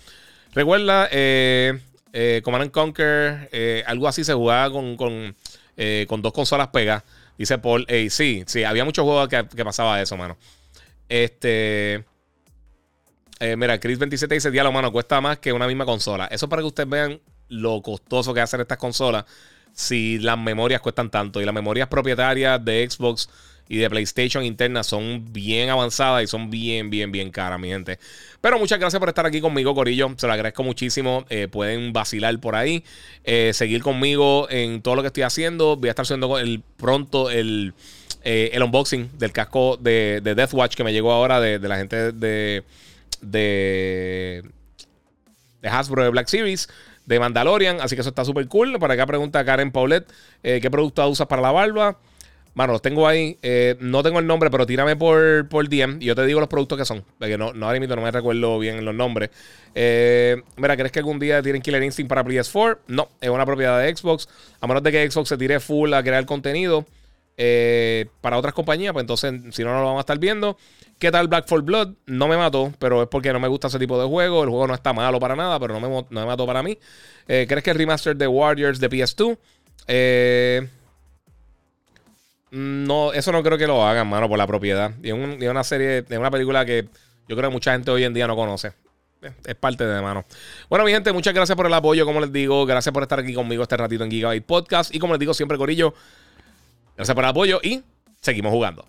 Recuerda, eh, eh, Command Conquer, algo así se jugaba con dos consolas pegas. Dice Paul, hey, sí, sí, había muchos juegos que, que pasaba eso, mano. Este. Eh, mira, Chris 27 dice: Diablo, mano, cuesta más que una misma consola. Eso para que ustedes vean lo costoso que hacen estas consolas si las memorias cuestan tanto. Y las memorias propietarias de Xbox y de PlayStation internas son bien avanzadas y son bien, bien, bien caras, mi gente. Pero muchas gracias por estar aquí conmigo, Corillo. Se lo agradezco muchísimo. Eh, pueden vacilar por ahí, eh, seguir conmigo en todo lo que estoy haciendo. Voy a estar haciendo el, pronto el, eh, el unboxing del casco de, de Deathwatch que me llegó ahora de, la gente de, de, de Hasbro de Black Series de Mandalorian. Así que eso está súper cool. Por acá pregunta Karen Paulette: ¿qué producto usas para la barba? Mano, los tengo ahí. Eh, no tengo el nombre, pero tírame por, por DM y yo te digo los productos que son. Porque no, no ahora mismo no me recuerdo bien los nombres. Eh, mira, ¿crees que algún día tienen Killer Instinct para PS4? No, es una propiedad de Xbox. A menos de que Xbox se tire full a crear contenido eh, para otras compañías, pues entonces, si no, no lo vamos a estar viendo. ¿Qué tal Black for Blood? No me mató, pero es porque no me gusta ese tipo de juego. El juego no está malo para nada, pero no me, no me mató para mí. ¿Crees que el remaster de Warriors de PS2? Eh. No, eso no creo que lo hagan, mano, por la propiedad. Y es, una serie, es una película que yo creo que mucha gente hoy en día no conoce. Es parte de mano. Bueno, mi gente, muchas gracias por el apoyo, como les digo. Gracias por estar aquí conmigo este ratito en Gigabyte Podcast. Y como les digo siempre, Corillo, gracias por el apoyo y seguimos jugando.